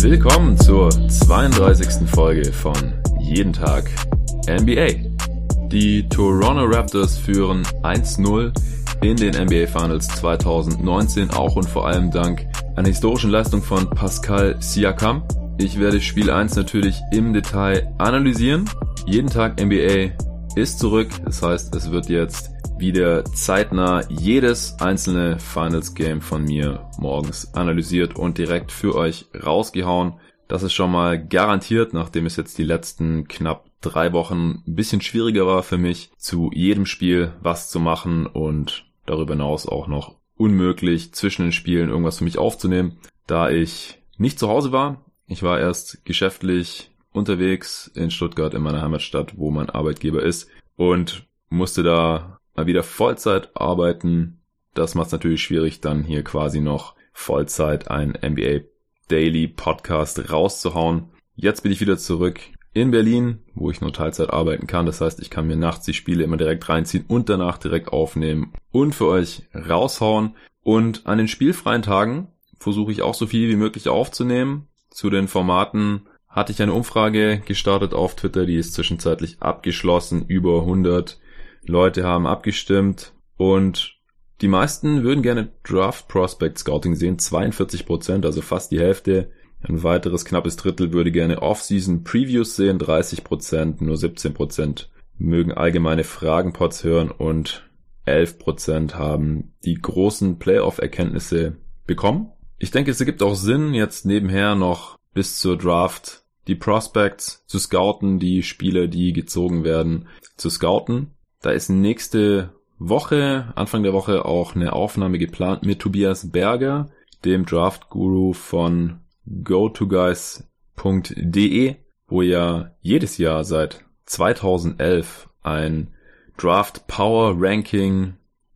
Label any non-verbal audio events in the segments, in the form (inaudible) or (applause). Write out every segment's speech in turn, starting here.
Willkommen zur 32. Folge von Jeden Tag NBA. Die Toronto Raptors führen 1-0 in den NBA Finals 2019, auch und vor allem dank einer historischen Leistung von Pascal Siakam. Ich werde Spiel 1 natürlich im Detail analysieren. Jeden Tag NBA ist zurück, das heißt, es wird jetzt wieder zeitnah jedes einzelne Finals Game von mir morgens analysiert und direkt für euch rausgehauen. Das ist schon mal garantiert, nachdem es jetzt die letzten knapp drei Wochen ein bisschen schwieriger war für mich, zu jedem Spiel was zu machen und darüber hinaus auch noch unmöglich zwischen den Spielen irgendwas für mich aufzunehmen, da ich nicht zu Hause war. Ich war erst geschäftlich unterwegs in Stuttgart in meiner Heimatstadt, wo mein Arbeitgeber ist und musste da mal wieder Vollzeit arbeiten. Das macht es natürlich schwierig, dann hier quasi noch Vollzeit ein NBA Daily Podcast rauszuhauen. Jetzt bin ich wieder zurück in Berlin, wo ich nur Teilzeit arbeiten kann. Das heißt, ich kann mir nachts die Spiele immer direkt reinziehen und danach direkt aufnehmen und für euch raushauen. Und an den spielfreien Tagen versuche ich auch so viel wie möglich aufzunehmen. Zu den Formaten hatte ich eine Umfrage gestartet auf Twitter, die ist zwischenzeitlich abgeschlossen. Über 100 Leute haben abgestimmt und die meisten würden gerne Draft Prospect Scouting sehen, 42 Prozent, also fast die Hälfte ein weiteres knappes Drittel würde gerne Off-Season Previews sehen, 30 Prozent, nur 17 Prozent mögen allgemeine Fragenpots hören und 11 Prozent haben die großen Playoff-Erkenntnisse bekommen. Ich denke, es ergibt auch Sinn, jetzt nebenher noch bis zur Draft die Prospects zu scouten, die Spieler, die gezogen werden, zu scouten. Da ist nächste Woche, Anfang der Woche auch eine Aufnahme geplant mit Tobias Berger, dem Draft-Guru von gotoguys.de, wo ja jedes Jahr seit 2011 ein Draft Power Ranking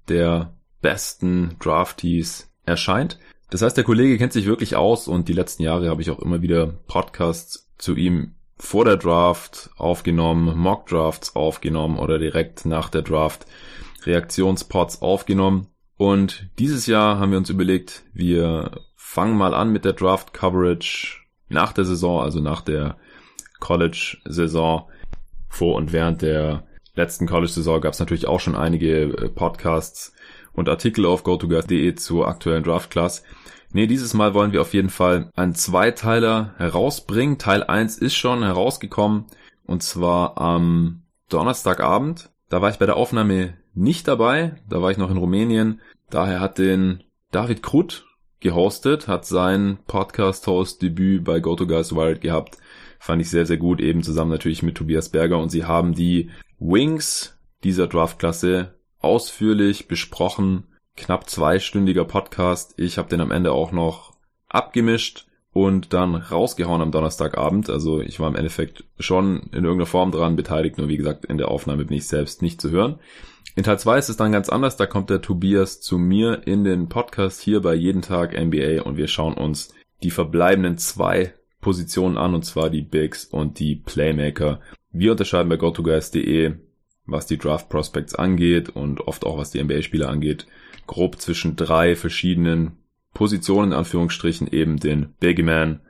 der besten Draftees erscheint. Das heißt, der Kollege kennt sich wirklich aus und die letzten Jahre habe ich auch immer wieder Podcasts zu ihm vor der Draft aufgenommen, Mock Drafts aufgenommen oder direkt nach der Draft Reaktionspots aufgenommen. Und dieses Jahr haben wir uns überlegt, wir fangen mal an mit der Draft Coverage nach der Saison, also nach der College-Saison. Vor und während der letzten College-Saison gab es natürlich auch schon einige äh, Podcasts und Artikel auf gotoguys.de zur aktuellen Draft-Class. Nee, dieses Mal wollen wir auf jeden Fall einen Zweiteiler herausbringen. Teil 1 ist schon herausgekommen und zwar am Donnerstagabend. Da war ich bei der Aufnahme nicht dabei, da war ich noch in Rumänien. Daher hat den David Krutt gehostet, hat sein Podcast-Host-Debüt bei GoToGuys Wild gehabt. Fand ich sehr, sehr gut, eben zusammen natürlich mit Tobias Berger und sie haben die Wings dieser Draftklasse ausführlich besprochen. Knapp zweistündiger Podcast. Ich habe den am Ende auch noch abgemischt und dann rausgehauen am Donnerstagabend. Also ich war im Endeffekt schon in irgendeiner Form dran beteiligt, nur wie gesagt, in der Aufnahme bin ich selbst nicht zu hören. In Teil 2 ist es dann ganz anders, da kommt der Tobias zu mir in den Podcast hier bei Jeden Tag NBA und wir schauen uns die verbleibenden zwei Positionen an, und zwar die Bigs und die Playmaker. Wir unterscheiden bei GoToGuys.de, was die Draft Prospects angeht und oft auch was die NBA-Spieler angeht, grob zwischen drei verschiedenen Positionen, in Anführungsstrichen, eben den Big Man,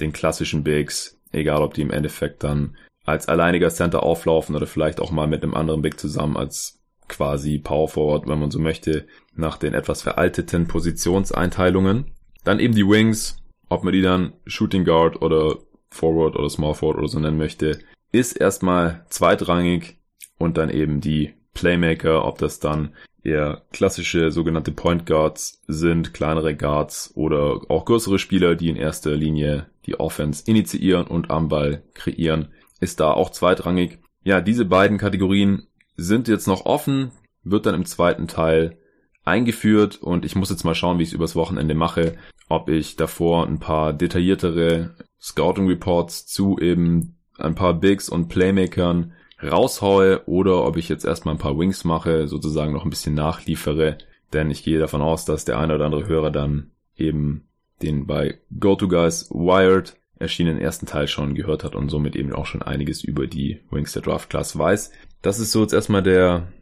den klassischen Bigs, egal ob die im Endeffekt dann als alleiniger Center auflaufen oder vielleicht auch mal mit einem anderen Big zusammen als quasi Power Forward, wenn man so möchte, nach den etwas veralteten Positionseinteilungen. Dann eben die Wings, ob man die dann Shooting Guard oder Forward oder Small Forward oder so nennen möchte, ist erstmal zweitrangig und dann eben die Playmaker, ob das dann eher klassische sogenannte Point Guards sind, kleinere Guards oder auch größere Spieler, die in erster Linie die Offense initiieren und am Ball kreieren, ist da auch zweitrangig. Ja, diese beiden Kategorien sind jetzt noch offen, wird dann im zweiten Teil eingeführt und ich muss jetzt mal schauen, wie ich es übers Wochenende mache, ob ich davor ein paar detailliertere Scouting Reports zu eben ein paar Bigs und Playmakern raushaue oder ob ich jetzt erstmal ein paar Wings mache, sozusagen noch ein bisschen nachliefere, denn ich gehe davon aus, dass der eine oder andere Hörer dann eben den bei GoToGuys Wired erschienenen ersten Teil schon gehört hat und somit eben auch schon einiges über die Wings der Draft Class weiß. Das ist so jetzt erstmal der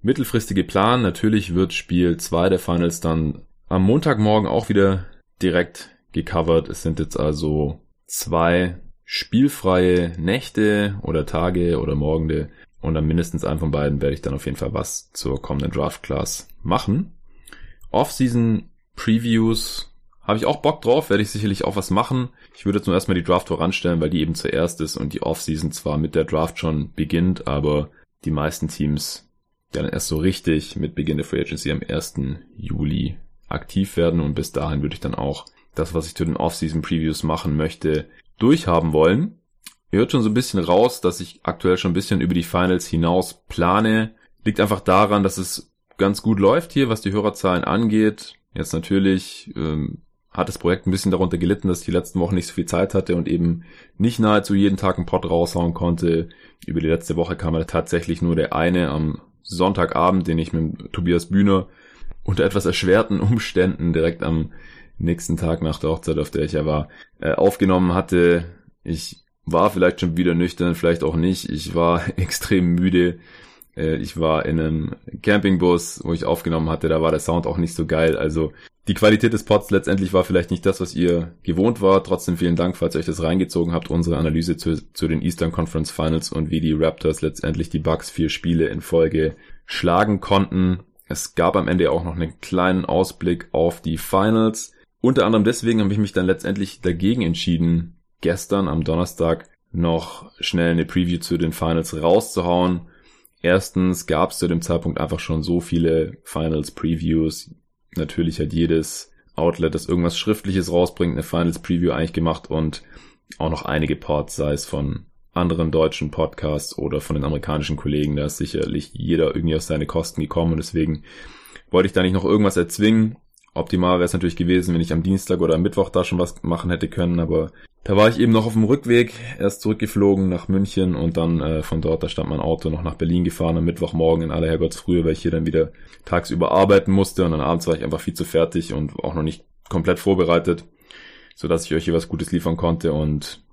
mittelfristige Plan. Natürlich wird Spiel 2 der Finals dann am Montagmorgen auch wieder direkt gecovert. Es sind jetzt also zwei spielfreie Nächte oder Tage oder Morgende und dann mindestens einen von beiden werde ich dann auf jeden Fall was zur kommenden Draft Class machen. Off-Season Previews habe ich auch Bock drauf, werde ich sicherlich auch was machen. Ich würde jetzt nur erstmal die Draft voranstellen, weil die eben zuerst ist und die Off-Season zwar mit der Draft schon beginnt, aber die meisten Teams dann erst so richtig mit Beginn der Free Agency am 1. Juli aktiv werden und bis dahin würde ich dann auch das, was ich zu den Off-Season Previews machen möchte, durchhaben wollen. Ihr hört schon so ein bisschen raus, dass ich aktuell schon ein bisschen über die Finals hinaus plane. Liegt einfach daran, dass es ganz gut läuft hier, was die Hörerzahlen angeht. Jetzt natürlich ähm, hat das Projekt ein bisschen darunter gelitten, dass ich die letzten Wochen nicht so viel Zeit hatte und eben nicht nahezu jeden Tag einen Pod raushauen konnte. Über die letzte Woche kam er tatsächlich nur der eine am Sonntagabend, den ich mit Tobias Bühner unter etwas erschwerten Umständen direkt am nächsten Tag nach der Hochzeit, auf der ich ja war, äh, aufgenommen hatte. Ich war vielleicht schon wieder nüchtern, vielleicht auch nicht. Ich war (laughs) extrem müde. Äh, ich war in einem Campingbus, wo ich aufgenommen hatte, da war der Sound auch nicht so geil. Also die Qualität des Pods letztendlich war vielleicht nicht das, was ihr gewohnt war. Trotzdem vielen Dank, falls ihr euch das reingezogen habt, unsere Analyse zu, zu den Eastern Conference Finals und wie die Raptors letztendlich die Bucks vier Spiele in Folge schlagen konnten. Es gab am Ende auch noch einen kleinen Ausblick auf die Finals. Unter anderem deswegen habe ich mich dann letztendlich dagegen entschieden, gestern am Donnerstag noch schnell eine Preview zu den Finals rauszuhauen. Erstens gab es zu dem Zeitpunkt einfach schon so viele Finals Previews. Natürlich hat jedes Outlet, das irgendwas Schriftliches rausbringt, eine Finals Preview eigentlich gemacht und auch noch einige Ports, sei es von anderen deutschen Podcasts oder von den amerikanischen Kollegen. Da ist sicherlich jeder irgendwie auf seine Kosten gekommen und deswegen wollte ich da nicht noch irgendwas erzwingen. Optimal wäre es natürlich gewesen, wenn ich am Dienstag oder am Mittwoch da schon was machen hätte können, aber da war ich eben noch auf dem Rückweg, erst zurückgeflogen nach München und dann äh, von dort, da stand mein Auto noch nach Berlin gefahren am Mittwochmorgen in aller Herrgottsfrühe, weil ich hier dann wieder tagsüber arbeiten musste und dann abends war ich einfach viel zu fertig und auch noch nicht komplett vorbereitet, so dass ich euch hier was Gutes liefern konnte und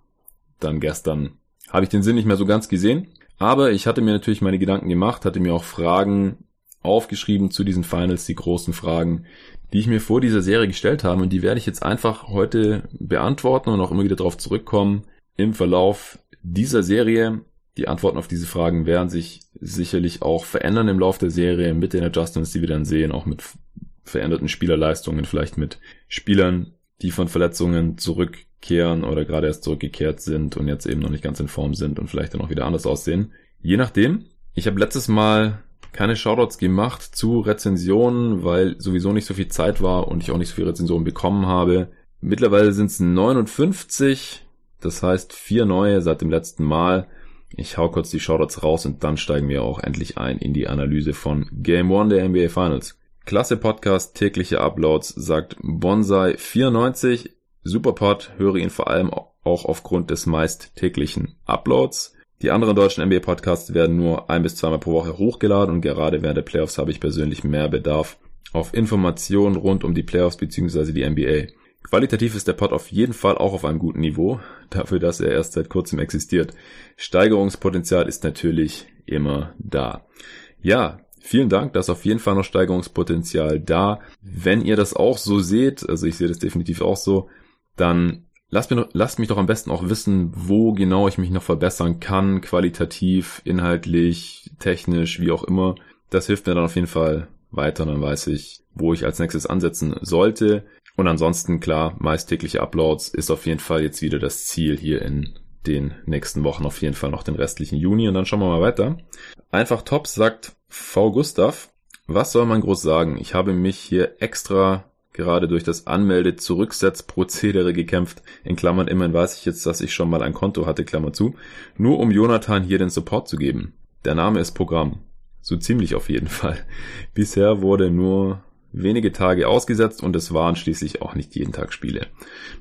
dann gestern habe ich den Sinn nicht mehr so ganz gesehen, aber ich hatte mir natürlich meine Gedanken gemacht, hatte mir auch Fragen aufgeschrieben zu diesen Finals, die großen Fragen, die ich mir vor dieser Serie gestellt habe und die werde ich jetzt einfach heute beantworten und auch immer wieder darauf zurückkommen im Verlauf dieser Serie. Die Antworten auf diese Fragen werden sich sicherlich auch verändern im Laufe der Serie mit den Adjustments, die wir dann sehen, auch mit veränderten Spielerleistungen, vielleicht mit Spielern, die von Verletzungen zurückkehren oder gerade erst zurückgekehrt sind und jetzt eben noch nicht ganz in Form sind und vielleicht dann auch wieder anders aussehen. Je nachdem. Ich habe letztes Mal keine Shoutouts gemacht zu Rezensionen, weil sowieso nicht so viel Zeit war und ich auch nicht so viele Rezensionen bekommen habe. Mittlerweile sind es 59, das heißt vier neue seit dem letzten Mal. Ich hau kurz die Shoutouts raus und dann steigen wir auch endlich ein in die Analyse von Game One der NBA Finals. Klasse Podcast, tägliche Uploads, sagt Bonsai94. Super Pod, höre ihn vor allem auch aufgrund des meist täglichen Uploads. Die anderen deutschen NBA-Podcasts werden nur ein bis zweimal pro Woche hochgeladen und gerade während der Playoffs habe ich persönlich mehr Bedarf auf Informationen rund um die Playoffs bzw. die NBA. Qualitativ ist der Pod auf jeden Fall auch auf einem guten Niveau, (laughs) dafür, dass er erst seit kurzem existiert. Steigerungspotenzial ist natürlich immer da. Ja, vielen Dank, da ist auf jeden Fall noch Steigerungspotenzial da. Wenn ihr das auch so seht, also ich sehe das definitiv auch so, dann Lasst, mir, lasst mich doch am besten auch wissen, wo genau ich mich noch verbessern kann, qualitativ, inhaltlich, technisch, wie auch immer. Das hilft mir dann auf jeden Fall weiter, dann weiß ich, wo ich als nächstes ansetzen sollte. Und ansonsten, klar, meist tägliche Uploads ist auf jeden Fall jetzt wieder das Ziel hier in den nächsten Wochen, auf jeden Fall noch den restlichen Juni. Und dann schauen wir mal weiter. Einfach top, sagt V. Gustav. Was soll man groß sagen? Ich habe mich hier extra gerade durch das Anmelde-Zurücksetzprozedere gekämpft. In Klammern immerhin weiß ich jetzt, dass ich schon mal ein Konto hatte, Klammer zu. Nur um Jonathan hier den Support zu geben. Der Name ist Programm. So ziemlich auf jeden (laughs) Fall. Bisher wurde nur wenige Tage ausgesetzt und es waren schließlich auch nicht jeden Tag Spiele.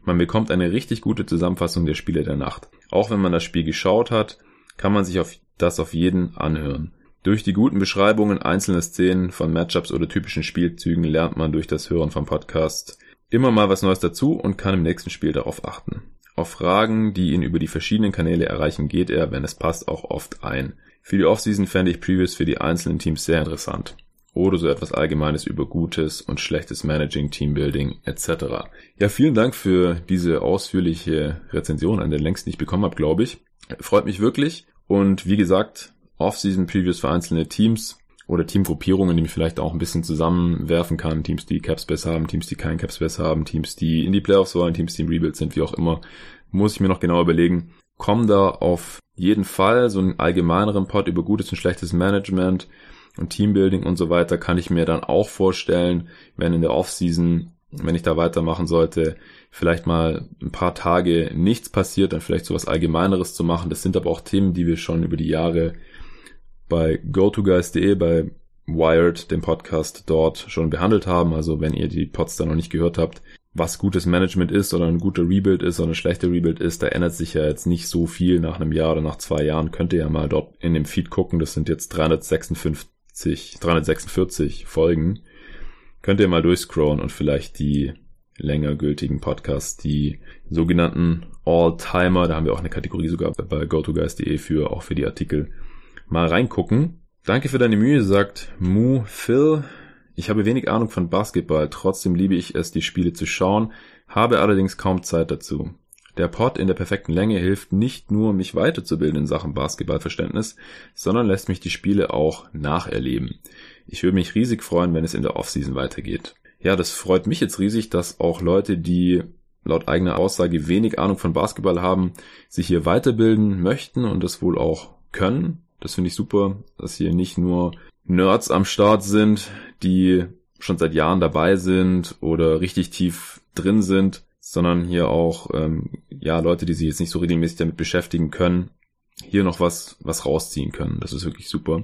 Man bekommt eine richtig gute Zusammenfassung der Spiele der Nacht. Auch wenn man das Spiel geschaut hat, kann man sich auf das auf jeden anhören. Durch die guten Beschreibungen einzelner Szenen von Matchups oder typischen Spielzügen lernt man durch das Hören vom Podcast immer mal was Neues dazu und kann im nächsten Spiel darauf achten. Auf Fragen, die ihn über die verschiedenen Kanäle erreichen, geht er, wenn es passt, auch oft ein. Für die Offseason fände ich Previews für die einzelnen Teams sehr interessant. Oder so etwas Allgemeines über gutes und schlechtes Managing, Teambuilding etc. Ja, vielen Dank für diese ausführliche Rezension, an der längst nicht bekommen habe, glaube ich. Freut mich wirklich. Und wie gesagt, Off-Season-Previews für einzelne Teams oder Teamgruppierungen, die mich vielleicht auch ein bisschen zusammenwerfen kann. Teams, die Capspace haben, Teams, die keinen Capspace haben, Teams, die in die Playoffs wollen, Teams, die im Rebuild sind, wie auch immer. Muss ich mir noch genau überlegen. Kommen da auf jeden Fall so einen allgemeineren Pod über gutes und schlechtes Management und Teambuilding und so weiter kann ich mir dann auch vorstellen, wenn in der Offseason, wenn ich da weitermachen sollte, vielleicht mal ein paar Tage nichts passiert, dann vielleicht sowas Allgemeineres zu machen. Das sind aber auch Themen, die wir schon über die Jahre bei GoToGuys.de, bei Wired, dem Podcast dort schon behandelt haben. Also wenn ihr die Pods da noch nicht gehört habt, was gutes Management ist oder ein guter Rebuild ist oder ein schlechter Rebuild ist, da ändert sich ja jetzt nicht so viel nach einem Jahr oder nach zwei Jahren. Könnt ihr ja mal dort in dem Feed gucken. Das sind jetzt 356, 346 Folgen. Könnt ihr mal durchscrollen und vielleicht die länger gültigen Podcasts, die sogenannten All-Timer, da haben wir auch eine Kategorie sogar bei GoToGuys.de für, auch für die Artikel mal reingucken. Danke für deine Mühe, sagt Mu Phil. Ich habe wenig Ahnung von Basketball, trotzdem liebe ich es, die Spiele zu schauen, habe allerdings kaum Zeit dazu. Der Pod in der perfekten Länge hilft nicht nur, mich weiterzubilden in Sachen Basketballverständnis, sondern lässt mich die Spiele auch nacherleben. Ich würde mich riesig freuen, wenn es in der Offseason weitergeht. Ja, das freut mich jetzt riesig, dass auch Leute, die laut eigener Aussage wenig Ahnung von Basketball haben, sich hier weiterbilden möchten und das wohl auch können. Das finde ich super, dass hier nicht nur Nerds am Start sind, die schon seit Jahren dabei sind oder richtig tief drin sind, sondern hier auch ähm, ja Leute, die sich jetzt nicht so regelmäßig damit beschäftigen können, hier noch was was rausziehen können. Das ist wirklich super.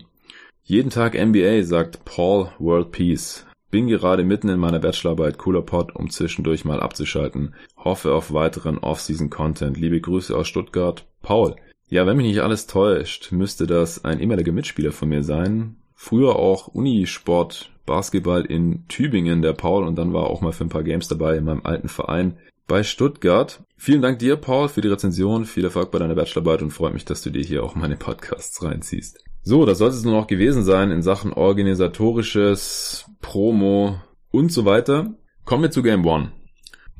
Jeden Tag NBA sagt Paul World Peace. Bin gerade mitten in meiner Bachelorarbeit Cooler Pod, um zwischendurch mal abzuschalten. Hoffe auf weiteren Off-Season Content. Liebe Grüße aus Stuttgart. Paul. Ja, wenn mich nicht alles täuscht, müsste das ein ehemaliger Mitspieler von mir sein. Früher auch Unisport Basketball in Tübingen, der Paul, und dann war auch mal für ein paar Games dabei in meinem alten Verein bei Stuttgart. Vielen Dank dir, Paul, für die Rezension. Viel Erfolg bei deiner Bachelorarbeit und freut mich, dass du dir hier auch meine Podcasts reinziehst. So, das sollte es nur noch gewesen sein in Sachen organisatorisches, Promo und so weiter. Kommen wir zu Game One.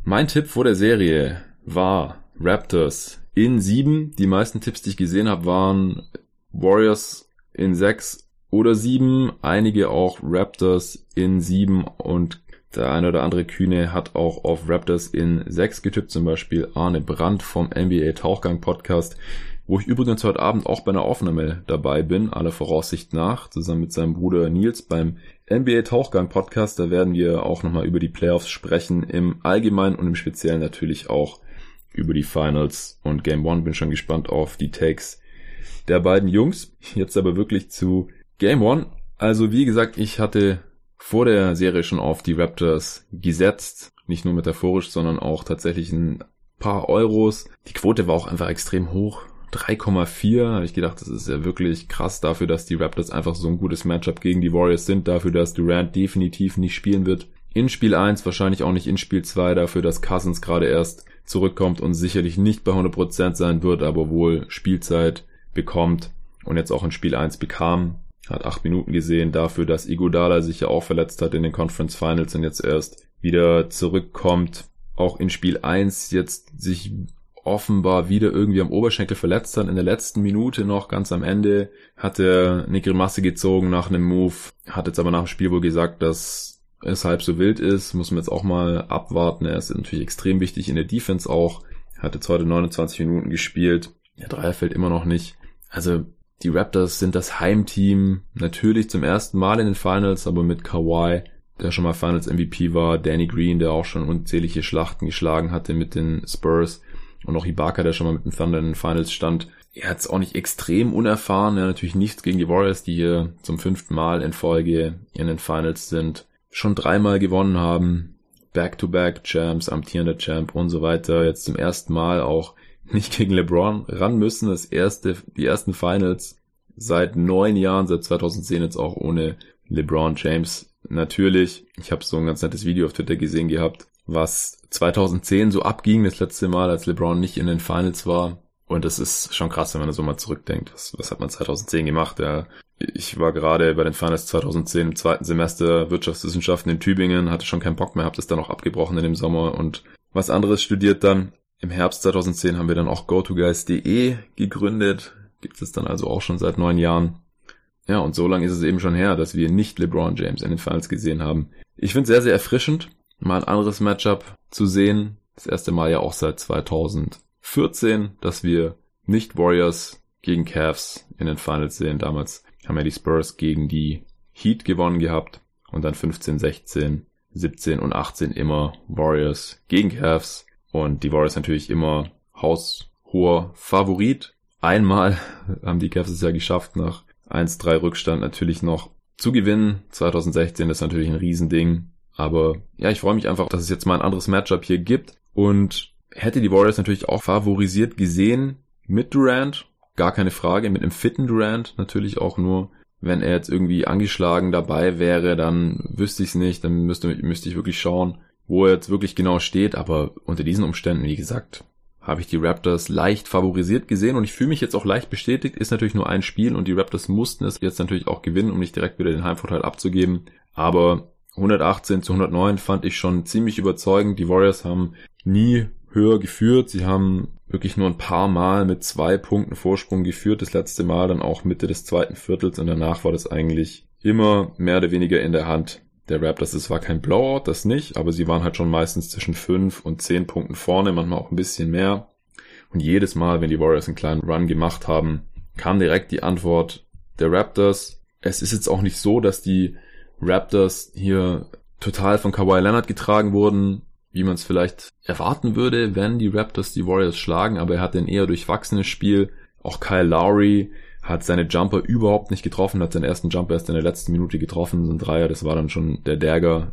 Mein Tipp vor der Serie war Raptors in sieben. Die meisten Tipps, die ich gesehen habe, waren Warriors in sechs oder sieben. Einige auch Raptors in sieben und der eine oder andere Kühne hat auch auf Raptors in sechs getippt, zum Beispiel Arne Brandt vom NBA Tauchgang Podcast, wo ich übrigens heute Abend auch bei einer Aufnahme dabei bin, aller Voraussicht nach, zusammen mit seinem Bruder Nils beim NBA Tauchgang Podcast. Da werden wir auch nochmal über die Playoffs sprechen, im Allgemeinen und im Speziellen natürlich auch über die Finals und Game One. Bin schon gespannt auf die Takes der beiden Jungs. Jetzt aber wirklich zu Game One. Also wie gesagt, ich hatte vor der Serie schon auf die Raptors gesetzt. Nicht nur metaphorisch, sondern auch tatsächlich ein paar Euros. Die Quote war auch einfach extrem hoch. 3,4 habe ich gedacht, das ist ja wirklich krass dafür, dass die Raptors einfach so ein gutes Matchup gegen die Warriors sind, dafür, dass Durant definitiv nicht spielen wird. In Spiel 1, wahrscheinlich auch nicht in Spiel 2, dafür, dass Cousins gerade erst zurückkommt und sicherlich nicht bei 100% sein wird, aber wohl Spielzeit bekommt und jetzt auch in Spiel 1 bekam. Hat acht Minuten gesehen dafür, dass Iguodala sich ja auch verletzt hat in den Conference Finals und jetzt erst wieder zurückkommt. Auch in Spiel 1 jetzt sich offenbar wieder irgendwie am Oberschenkel verletzt hat. In der letzten Minute noch ganz am Ende hat er eine Grimasse gezogen nach einem Move. Hat jetzt aber nach dem Spiel wohl gesagt, dass es halb so wild ist, muss man jetzt auch mal abwarten. Er ist natürlich extrem wichtig in der Defense auch. Hat jetzt heute 29 Minuten gespielt. Der Dreier fällt immer noch nicht. Also die Raptors sind das Heimteam. Natürlich zum ersten Mal in den Finals, aber mit Kawhi, der schon mal Finals MVP war. Danny Green, der auch schon unzählige Schlachten geschlagen hatte mit den Spurs. Und auch Ibaka, der schon mal mit dem Thunder in den Finals stand. Er hat es auch nicht extrem unerfahren. Er natürlich nichts gegen die Warriors, die hier zum fünften Mal in Folge in den Finals sind schon dreimal gewonnen haben, Back-to-Back-Champs, amtierender Champ und so weiter, jetzt zum ersten Mal auch nicht gegen LeBron ran müssen, das erste, die ersten Finals seit neun Jahren, seit 2010 jetzt auch ohne LeBron James. Natürlich, ich habe so ein ganz nettes Video auf Twitter gesehen gehabt, was 2010 so abging, das letzte Mal, als LeBron nicht in den Finals war. Und das ist schon krass, wenn man da so mal zurückdenkt. Was, was hat man 2010 gemacht? Ja, ich war gerade bei den Finals 2010 im zweiten Semester Wirtschaftswissenschaften in Tübingen, hatte schon keinen Bock mehr, habe das dann auch abgebrochen in dem Sommer und was anderes studiert dann. Im Herbst 2010 haben wir dann auch GoToGuys.de gegründet. Gibt es dann also auch schon seit neun Jahren. Ja, und so lange ist es eben schon her, dass wir nicht LeBron James in den Finals gesehen haben. Ich finde es sehr, sehr erfrischend, mal ein anderes Matchup zu sehen. Das erste Mal ja auch seit 2014, dass wir nicht Warriors gegen Cavs in den Finals sehen. Damals haben ja die Spurs gegen die Heat gewonnen gehabt und dann 15, 16, 17 und 18 immer Warriors gegen Cavs und die Warriors natürlich immer haushoher Favorit. Einmal (laughs) haben die Cavs es ja geschafft, nach 1-3 Rückstand natürlich noch zu gewinnen. 2016 ist natürlich ein Riesending. Aber ja, ich freue mich einfach, dass es jetzt mal ein anderes Matchup hier gibt. Und hätte die Warriors natürlich auch favorisiert gesehen mit Durant. Gar keine Frage. Mit einem fitten Durant natürlich auch nur. Wenn er jetzt irgendwie angeschlagen dabei wäre, dann wüsste ich es nicht. Dann müsste, müsste ich wirklich schauen, wo er jetzt wirklich genau steht. Aber unter diesen Umständen, wie gesagt, habe ich die Raptors leicht favorisiert gesehen und ich fühle mich jetzt auch leicht bestätigt. Ist natürlich nur ein Spiel und die Raptors mussten es jetzt natürlich auch gewinnen, um nicht direkt wieder den Heimvorteil abzugeben. Aber 118 zu 109 fand ich schon ziemlich überzeugend. Die Warriors haben nie höher geführt. Sie haben wirklich nur ein paar Mal mit zwei Punkten Vorsprung geführt. Das letzte Mal dann auch Mitte des zweiten Viertels und danach war das eigentlich immer mehr oder weniger in der Hand der Raptors. Es war kein Blowout, das nicht, aber sie waren halt schon meistens zwischen fünf und zehn Punkten vorne, manchmal auch ein bisschen mehr. Und jedes Mal, wenn die Warriors einen kleinen Run gemacht haben, kam direkt die Antwort der Raptors. Es ist jetzt auch nicht so, dass die Raptors hier total von Kawhi Leonard getragen wurden, wie man es vielleicht erwarten würde, wenn die Raptors die Warriors schlagen, aber er hat ein eher durchwachsenes Spiel. Auch Kyle Lowry hat seine Jumper überhaupt nicht getroffen, hat seinen ersten Jumper erst in der letzten Minute getroffen, so ein Dreier, das war dann schon der Dagger.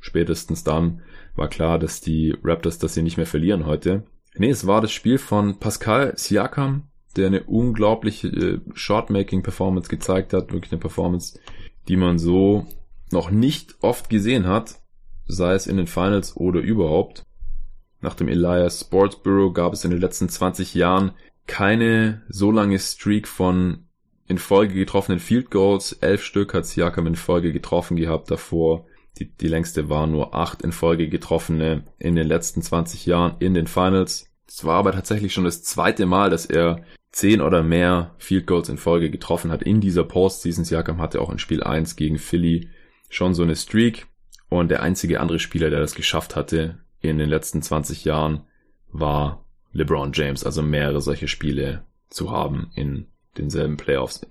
Spätestens dann war klar, dass die Raptors das hier nicht mehr verlieren heute. Nee, es war das Spiel von Pascal Siakam, der eine unglaubliche äh, Shotmaking-Performance gezeigt hat, wirklich eine Performance, die man so noch nicht oft gesehen hat, sei es in den Finals oder überhaupt. Nach dem Elias Sports Bureau gab es in den letzten 20 Jahren keine so lange Streak von in Folge getroffenen Field Goals. Elf Stück hat Siakam in Folge getroffen gehabt davor. Die, die längste war nur acht in Folge getroffene in den letzten 20 Jahren in den Finals. Es war aber tatsächlich schon das zweite Mal, dass er zehn oder mehr Field Goals in Folge getroffen hat in dieser Postseason. Siakam hatte auch in Spiel 1 gegen Philly schon so eine Streak. Und der einzige andere Spieler, der das geschafft hatte in den letzten 20 Jahren, war LeBron James, also mehrere solche Spiele zu haben in denselben Playoffs.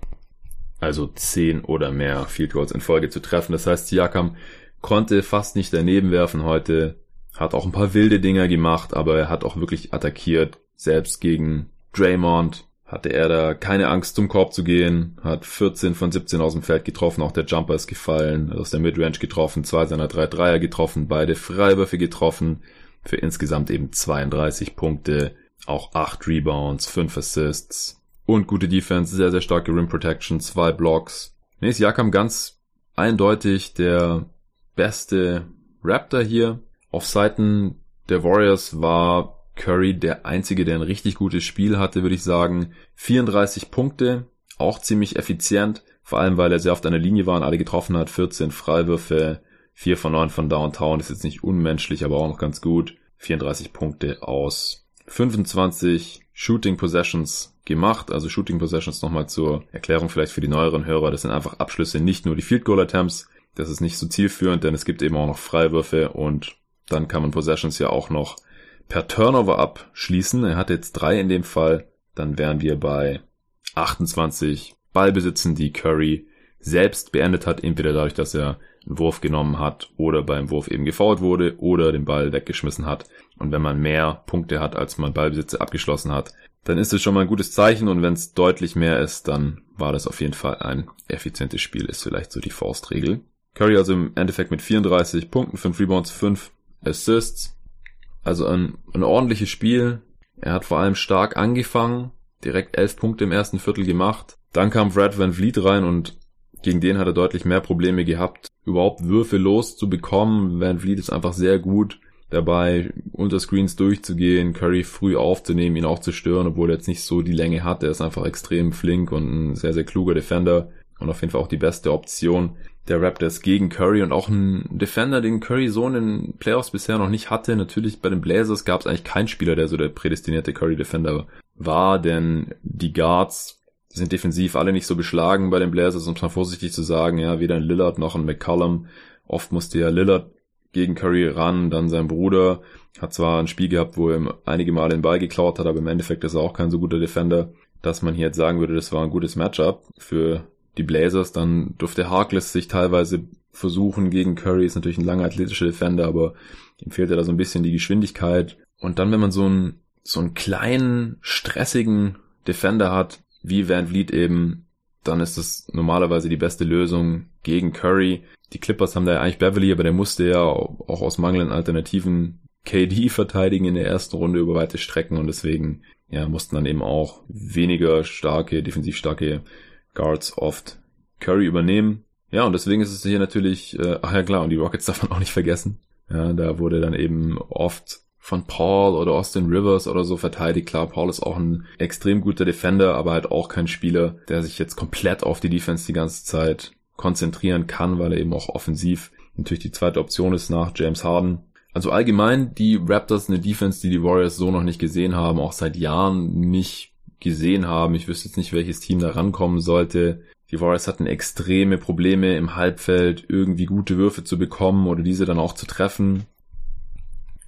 Also zehn oder mehr Field Goals in Folge zu treffen. Das heißt, Siakam konnte fast nicht daneben werfen heute, hat auch ein paar wilde Dinger gemacht, aber er hat auch wirklich attackiert. Selbst gegen Draymond hatte er da keine Angst zum Korb zu gehen, hat 14 von 17 aus dem Feld getroffen, auch der Jumper ist gefallen, aus der Midrange getroffen, zwei seiner drei Dreier getroffen, beide Freiwürfe getroffen, für insgesamt eben 32 Punkte, auch 8 Rebounds, 5 Assists und gute Defense, sehr, sehr starke Rim Protection, zwei Blocks. Nächstes Jahr kam ganz eindeutig der beste Raptor hier. Auf Seiten der Warriors war Curry der einzige, der ein richtig gutes Spiel hatte, würde ich sagen. 34 Punkte, auch ziemlich effizient, vor allem weil er sehr oft an der Linie war und alle getroffen hat. 14 Freiwürfe, 4 von 9 von Downtown, ist jetzt nicht unmenschlich, aber auch noch ganz gut. 34 Punkte aus 25 Shooting Possessions gemacht. Also Shooting Possessions nochmal zur Erklärung vielleicht für die neueren Hörer. Das sind einfach Abschlüsse, nicht nur die Field Goal Attempts. Das ist nicht so zielführend, denn es gibt eben auch noch Freiwürfe und dann kann man Possessions ja auch noch per Turnover abschließen. Er hat jetzt drei in dem Fall. Dann wären wir bei 28 Ballbesitzen, die Curry selbst beendet hat, entweder dadurch, dass er einen Wurf genommen hat oder beim Wurf eben gefault wurde oder den Ball weggeschmissen hat. Und wenn man mehr Punkte hat, als man Ballbesitze abgeschlossen hat, dann ist es schon mal ein gutes Zeichen und wenn es deutlich mehr ist, dann war das auf jeden Fall ein effizientes Spiel, ist vielleicht so die Faustregel. Curry also im Endeffekt mit 34 Punkten, 5 Rebounds, 5 Assists. Also ein, ein ordentliches Spiel. Er hat vor allem stark angefangen, direkt 11 Punkte im ersten Viertel gemacht, Dann kam Fred Van Vliet rein und gegen den hat er deutlich mehr Probleme gehabt, überhaupt Würfe loszubekommen. Van Vliet ist einfach sehr gut dabei, unter Screens durchzugehen, Curry früh aufzunehmen, ihn auch zu stören, obwohl er jetzt nicht so die Länge hat. Er ist einfach extrem flink und ein sehr, sehr kluger Defender und auf jeden Fall auch die beste Option der Raptors gegen Curry und auch ein Defender, den Curry so in den Playoffs bisher noch nicht hatte. Natürlich bei den Blazers gab es eigentlich keinen Spieler, der so der prädestinierte Curry-Defender war, denn die Guards sind defensiv alle nicht so beschlagen bei den Blazers, um es mal vorsichtig zu sagen. Ja, weder ein Lillard noch ein McCollum. Oft musste ja Lillard gegen Curry ran, dann sein Bruder hat zwar ein Spiel gehabt, wo er ihm einige Male den Ball geklaut hat, aber im Endeffekt ist er auch kein so guter Defender, dass man hier jetzt sagen würde, das war ein gutes Matchup für die Blazers. Dann durfte Harkless sich teilweise versuchen gegen Curry, ist natürlich ein langer athletischer Defender, aber ihm fehlte da so ein bisschen die Geschwindigkeit. Und dann, wenn man so einen, so einen kleinen, stressigen Defender hat, wie Van Vliet eben, dann ist das normalerweise die beste Lösung gegen Curry. Die Clippers haben da ja eigentlich Beverly, aber der musste ja auch aus mangelnden Alternativen KD (laughs) verteidigen in der ersten Runde über weite Strecken und deswegen ja, mussten dann eben auch weniger starke, defensiv starke Guards oft Curry übernehmen. Ja, und deswegen ist es hier natürlich, äh, ach ja klar, und die Rockets (laughs) darf man auch nicht vergessen. Ja, da wurde dann eben oft von Paul oder Austin Rivers oder so verteidigt. Klar, Paul ist auch ein extrem guter Defender, aber halt auch kein Spieler, der sich jetzt komplett auf die Defense die ganze Zeit konzentrieren kann, weil er eben auch offensiv natürlich die zweite Option ist nach James Harden. Also allgemein die Raptors eine Defense, die die Warriors so noch nicht gesehen haben, auch seit Jahren nicht gesehen haben. Ich wüsste jetzt nicht, welches Team da rankommen sollte. Die Warriors hatten extreme Probleme im Halbfeld, irgendwie gute Würfe zu bekommen oder diese dann auch zu treffen.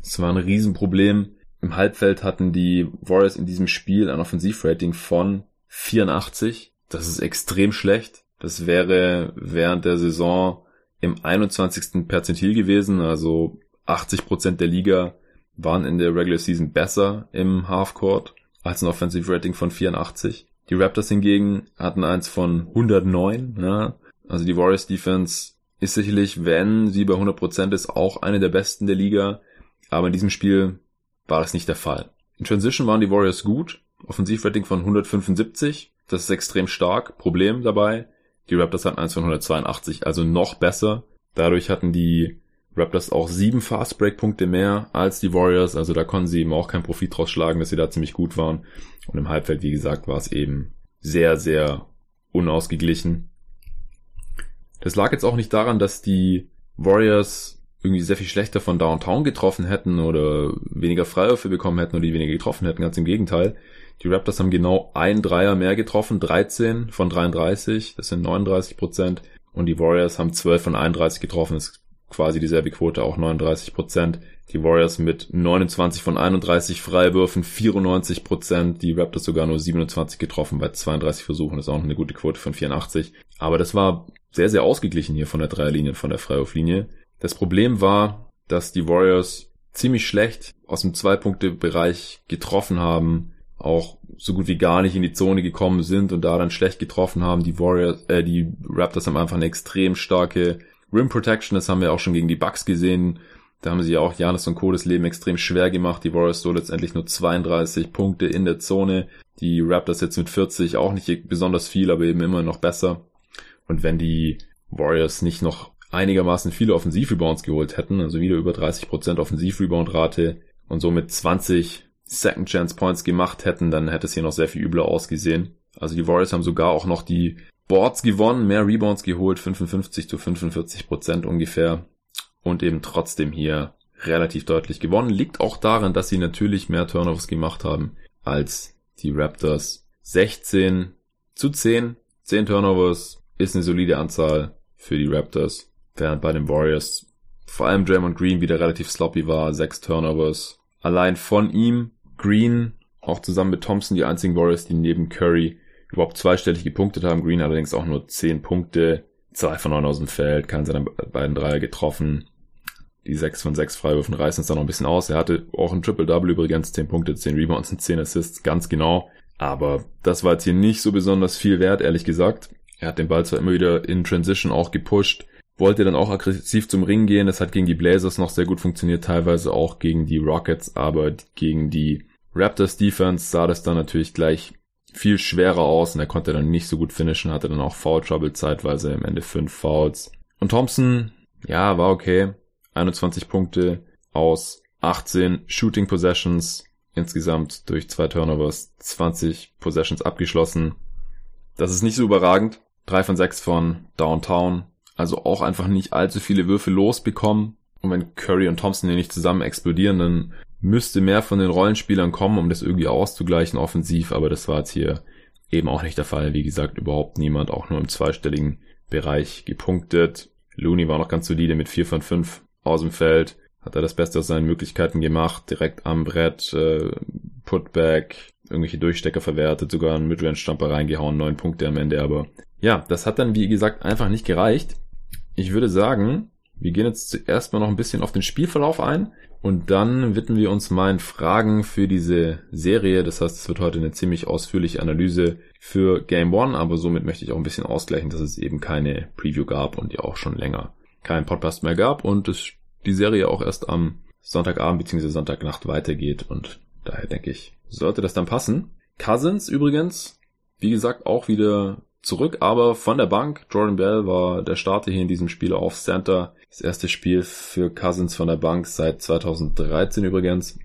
Das war ein Riesenproblem. Im Halbfeld hatten die Warriors in diesem Spiel ein Offensivrating von 84. Das ist extrem schlecht. Das wäre während der Saison im 21. Perzentil gewesen, also 80% der Liga waren in der Regular Season besser im Halfcourt als ein Offensive Rating von 84. Die Raptors hingegen hatten eins von 109. Ja. Also die Warriors Defense ist sicherlich, wenn sie bei 100% ist, auch eine der besten der Liga. Aber in diesem Spiel war das nicht der Fall. In Transition waren die Warriors gut. Offensivrating von 175. Das ist extrem stark. Problem dabei. Die Raptors hatten eins von 182, also noch besser. Dadurch hatten die Raptors auch sieben Fastbreak-Punkte mehr als die Warriors, also da konnten sie eben auch keinen Profit draus schlagen, dass sie da ziemlich gut waren. Und im Halbfeld, wie gesagt, war es eben sehr, sehr unausgeglichen. Das lag jetzt auch nicht daran, dass die Warriors irgendwie sehr viel schlechter von Downtown getroffen hätten oder weniger Freiwürfe bekommen hätten oder die weniger getroffen hätten, ganz im Gegenteil. Die Raptors haben genau ein Dreier mehr getroffen, 13 von 33, das sind 39 Prozent. Und die Warriors haben 12 von 31 getroffen, das quasi dieselbe Quote, auch 39 Prozent. Die Warriors mit 29 von 31 Freiwürfen, 94 Prozent. Die Raptors sogar nur 27 getroffen bei 32 Versuchen. Das ist auch eine gute Quote von 84. Aber das war sehr, sehr ausgeglichen hier von der Dreierlinie, von der Freiwurflinie. Das Problem war, dass die Warriors ziemlich schlecht aus dem Zwei-Punkte-Bereich getroffen haben, auch so gut wie gar nicht in die Zone gekommen sind und da dann schlecht getroffen haben. Die Warriors, äh, die Raptors haben einfach eine extrem starke Rim Protection, das haben wir auch schon gegen die Bucks gesehen. Da haben sie ja auch Janis und Co. das Leben extrem schwer gemacht. Die Warriors so letztendlich nur 32 Punkte in der Zone. Die Raptors jetzt mit 40 auch nicht besonders viel, aber eben immer noch besser. Und wenn die Warriors nicht noch einigermaßen viele Offensivrebounds geholt hätten, also wieder über 30% Offensivrebound-Rate und somit 20 Second Chance Points gemacht hätten, dann hätte es hier noch sehr viel übler ausgesehen. Also die Warriors haben sogar auch noch die Boards gewonnen, mehr Rebounds geholt, 55 zu 45 Prozent ungefähr. Und eben trotzdem hier relativ deutlich gewonnen. Liegt auch daran, dass sie natürlich mehr Turnovers gemacht haben als die Raptors. 16 zu 10. 10 Turnovers ist eine solide Anzahl für die Raptors. Während bei den Warriors vor allem Draymond Green wieder relativ sloppy war. 6 Turnovers. Allein von ihm, Green, auch zusammen mit Thompson, die einzigen Warriors, die neben Curry überhaupt zweistellig gepunktet haben. Green allerdings auch nur 10 Punkte, 2 von 9 aus dem Feld, keinen seiner beiden Dreier getroffen. Die 6 von 6 Freiwürfen reißen es dann noch ein bisschen aus. Er hatte auch ein Triple-Double übrigens, 10 Punkte, 10 Rebounds und 10 Assists, ganz genau. Aber das war jetzt hier nicht so besonders viel wert, ehrlich gesagt. Er hat den Ball zwar immer wieder in Transition auch gepusht, wollte dann auch aggressiv zum Ring gehen. Das hat gegen die Blazers noch sehr gut funktioniert, teilweise auch gegen die Rockets, aber gegen die Raptors Defense sah das dann natürlich gleich viel schwerer aus und er konnte dann nicht so gut finishen, hatte dann auch Foul Trouble zeitweise, im Ende fünf Fouls. Und Thompson, ja, war okay. 21 Punkte aus 18 Shooting Possessions, insgesamt durch zwei Turnovers 20 Possessions abgeschlossen. Das ist nicht so überragend. Drei von sechs von Downtown. Also auch einfach nicht allzu viele Würfe losbekommen. Und wenn Curry und Thompson hier nicht zusammen explodieren, dann müsste mehr von den Rollenspielern kommen, um das irgendwie auszugleichen offensiv. Aber das war jetzt hier eben auch nicht der Fall. Wie gesagt, überhaupt niemand, auch nur im zweistelligen Bereich gepunktet. Looney war noch ganz solide mit vier von fünf aus dem Feld. Hat er das Beste aus seinen Möglichkeiten gemacht. Direkt am Brett, äh, Putback, irgendwelche Durchstecker verwertet, sogar einen Midrange-Stamper reingehauen, neun Punkte am Ende. Aber ja, das hat dann, wie gesagt, einfach nicht gereicht. Ich würde sagen, wir gehen jetzt zuerst mal noch ein bisschen auf den Spielverlauf ein und dann widmen wir uns meinen Fragen für diese Serie. Das heißt, es wird heute eine ziemlich ausführliche Analyse für Game One, aber somit möchte ich auch ein bisschen ausgleichen, dass es eben keine Preview gab und ja auch schon länger keinen Podcast mehr gab und es die Serie auch erst am Sonntagabend bzw. Sonntagnacht weitergeht und daher denke ich, sollte das dann passen. Cousins übrigens, wie gesagt, auch wieder zurück, aber von der Bank. Jordan Bell war der Starter hier in diesem Spiel auf Center. Das erste Spiel für Cousins von der Bank seit 2013 übrigens.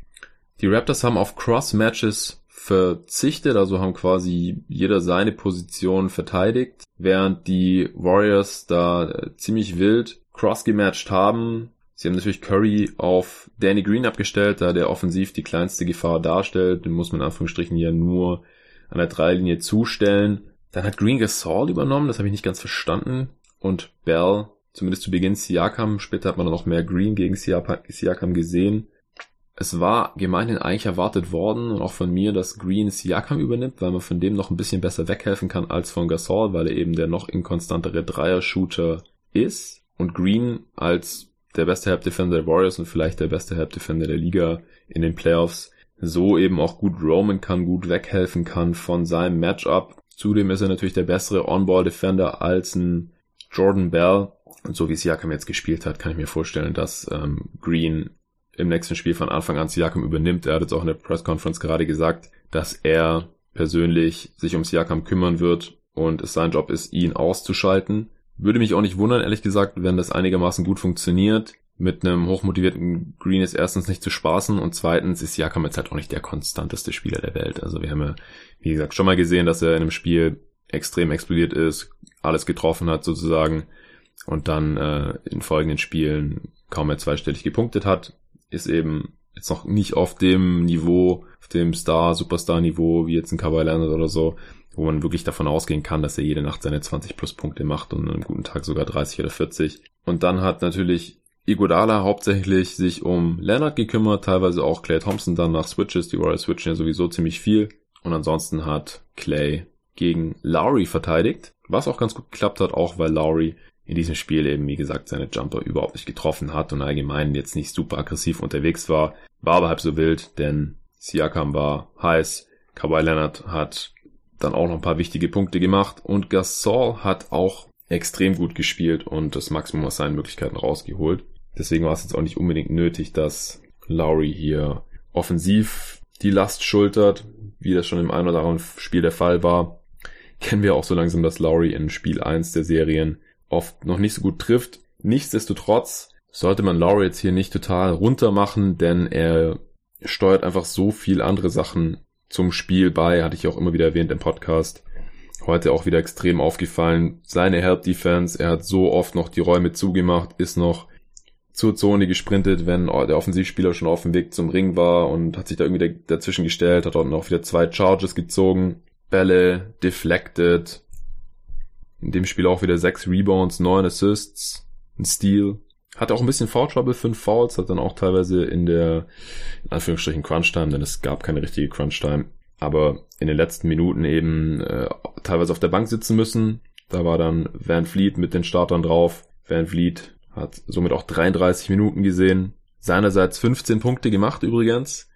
Die Raptors haben auf Cross-Matches verzichtet, also haben quasi jeder seine Position verteidigt, während die Warriors da äh, ziemlich wild cross-gematcht haben. Sie haben natürlich Curry auf Danny Green abgestellt, da der offensiv die kleinste Gefahr darstellt. Den muss man in Anführungsstrichen ja nur an der Dreilinie zustellen. Dann hat Green Gasol übernommen, das habe ich nicht ganz verstanden. Und Bell, zumindest zu Beginn Siakam, später hat man noch mehr Green gegen Siakam gesehen. Es war gemeinhin eigentlich erwartet worden und auch von mir, dass Green Siakam übernimmt, weil man von dem noch ein bisschen besser weghelfen kann als von Gasol, weil er eben der noch inkonstantere Dreier-Shooter ist. Und Green als der beste Help Defender der Warriors und vielleicht der beste Help Defender der Liga in den Playoffs so eben auch gut roamen kann, gut weghelfen kann von seinem Matchup Zudem ist er natürlich der bessere On-Ball-Defender als ein Jordan Bell. Und so wie Siakam jetzt gespielt hat, kann ich mir vorstellen, dass ähm, Green im nächsten Spiel von Anfang an Siakam übernimmt. Er hat jetzt auch in der Press Conference gerade gesagt, dass er persönlich sich um Siakam kümmern wird und es sein Job ist, ihn auszuschalten. Würde mich auch nicht wundern, ehrlich gesagt, wenn das einigermaßen gut funktioniert mit einem hochmotivierten Green ist erstens nicht zu spaßen und zweitens ist Jakam jetzt halt auch nicht der konstanteste Spieler der Welt. Also wir haben ja, wie gesagt, schon mal gesehen, dass er in einem Spiel extrem explodiert ist, alles getroffen hat sozusagen und dann äh, in folgenden Spielen kaum mehr zweistellig gepunktet hat, ist eben jetzt noch nicht auf dem Niveau, auf dem Star, Superstar-Niveau, wie jetzt ein Kawhi Leonard oder so, wo man wirklich davon ausgehen kann, dass er jede Nacht seine 20 plus Punkte macht und an einem guten Tag sogar 30 oder 40. Und dann hat natürlich Iguodala hauptsächlich sich um Leonard gekümmert, teilweise auch Clay Thompson dann nach Switches. Die Warriors switchen ja sowieso ziemlich viel. Und ansonsten hat Clay gegen Lowry verteidigt, was auch ganz gut geklappt hat, auch weil Lowry in diesem Spiel eben, wie gesagt, seine Jumper überhaupt nicht getroffen hat und allgemein jetzt nicht super aggressiv unterwegs war. War aber halb so wild, denn Siakam war heiß. Kawhi Leonard hat dann auch noch ein paar wichtige Punkte gemacht und Gasol hat auch extrem gut gespielt und das Maximum aus seinen Möglichkeiten rausgeholt. Deswegen war es jetzt auch nicht unbedingt nötig, dass Lowry hier offensiv die Last schultert, wie das schon im einen oder anderen Spiel der Fall war. Kennen wir auch so langsam, dass Lowry in Spiel 1 der Serien oft noch nicht so gut trifft. Nichtsdestotrotz sollte man Lowry jetzt hier nicht total runter machen, denn er steuert einfach so viel andere Sachen zum Spiel bei, hatte ich auch immer wieder erwähnt im Podcast. Heute auch wieder extrem aufgefallen. Seine Help Defense, er hat so oft noch die Räume zugemacht, ist noch zur Zone gesprintet, wenn der Offensivspieler schon auf dem Weg zum Ring war und hat sich da irgendwie dazwischen gestellt, hat auch wieder zwei Charges gezogen, Bälle deflected. In dem Spiel auch wieder sechs Rebounds, neun Assists, ein Steal. Hat auch ein bisschen Foul Trouble, fünf Fouls, hat dann auch teilweise in der, in Anführungsstrichen Crunch Time, denn es gab keine richtige Crunch Time, aber in den letzten Minuten eben äh, teilweise auf der Bank sitzen müssen. Da war dann Van Fleet mit den Startern drauf. Van Fleet hat somit auch 33 Minuten gesehen. Seinerseits 15 Punkte gemacht übrigens.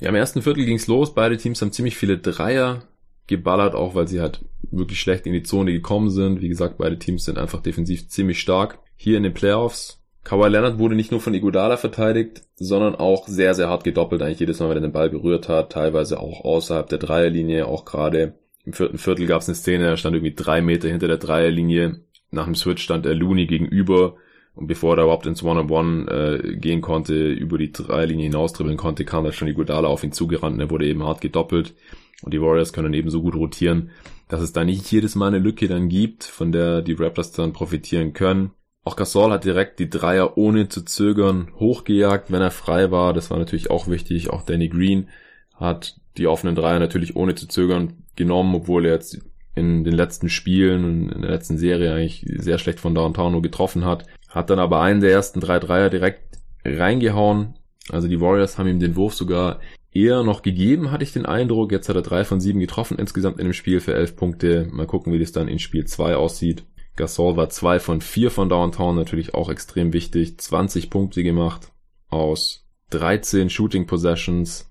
Ja, im ersten Viertel ging's los. Beide Teams haben ziemlich viele Dreier geballert, auch weil sie halt wirklich schlecht in die Zone gekommen sind. Wie gesagt, beide Teams sind einfach defensiv ziemlich stark. Hier in den Playoffs Kawhi Leonard wurde nicht nur von Iguodala verteidigt, sondern auch sehr, sehr hart gedoppelt, eigentlich jedes Mal, wenn er den Ball berührt hat, teilweise auch außerhalb der Dreierlinie, auch gerade im vierten Viertel gab es eine Szene, er stand irgendwie drei Meter hinter der Dreierlinie, nach dem Switch stand er Looney gegenüber und bevor er überhaupt ins One-on-One äh, gehen konnte, über die Dreierlinie hinaus dribbeln konnte, kam da schon Iguodala auf ihn zugerannt und er wurde eben hart gedoppelt und die Warriors können eben so gut rotieren, dass es da nicht jedes Mal eine Lücke dann gibt, von der die Raptors dann profitieren können. Auch Gasol hat direkt die Dreier ohne zu zögern hochgejagt, wenn er frei war. Das war natürlich auch wichtig. Auch Danny Green hat die offenen Dreier natürlich ohne zu zögern genommen, obwohl er jetzt in den letzten Spielen und in der letzten Serie eigentlich sehr schlecht von Downtown nur getroffen hat. Hat dann aber einen der ersten drei Dreier direkt reingehauen. Also die Warriors haben ihm den Wurf sogar eher noch gegeben, hatte ich den Eindruck. Jetzt hat er drei von sieben getroffen insgesamt in dem Spiel für elf Punkte. Mal gucken, wie das dann in Spiel zwei aussieht. Gasol war zwei von vier von Downtown, natürlich auch extrem wichtig. 20 Punkte gemacht aus 13 Shooting Possessions.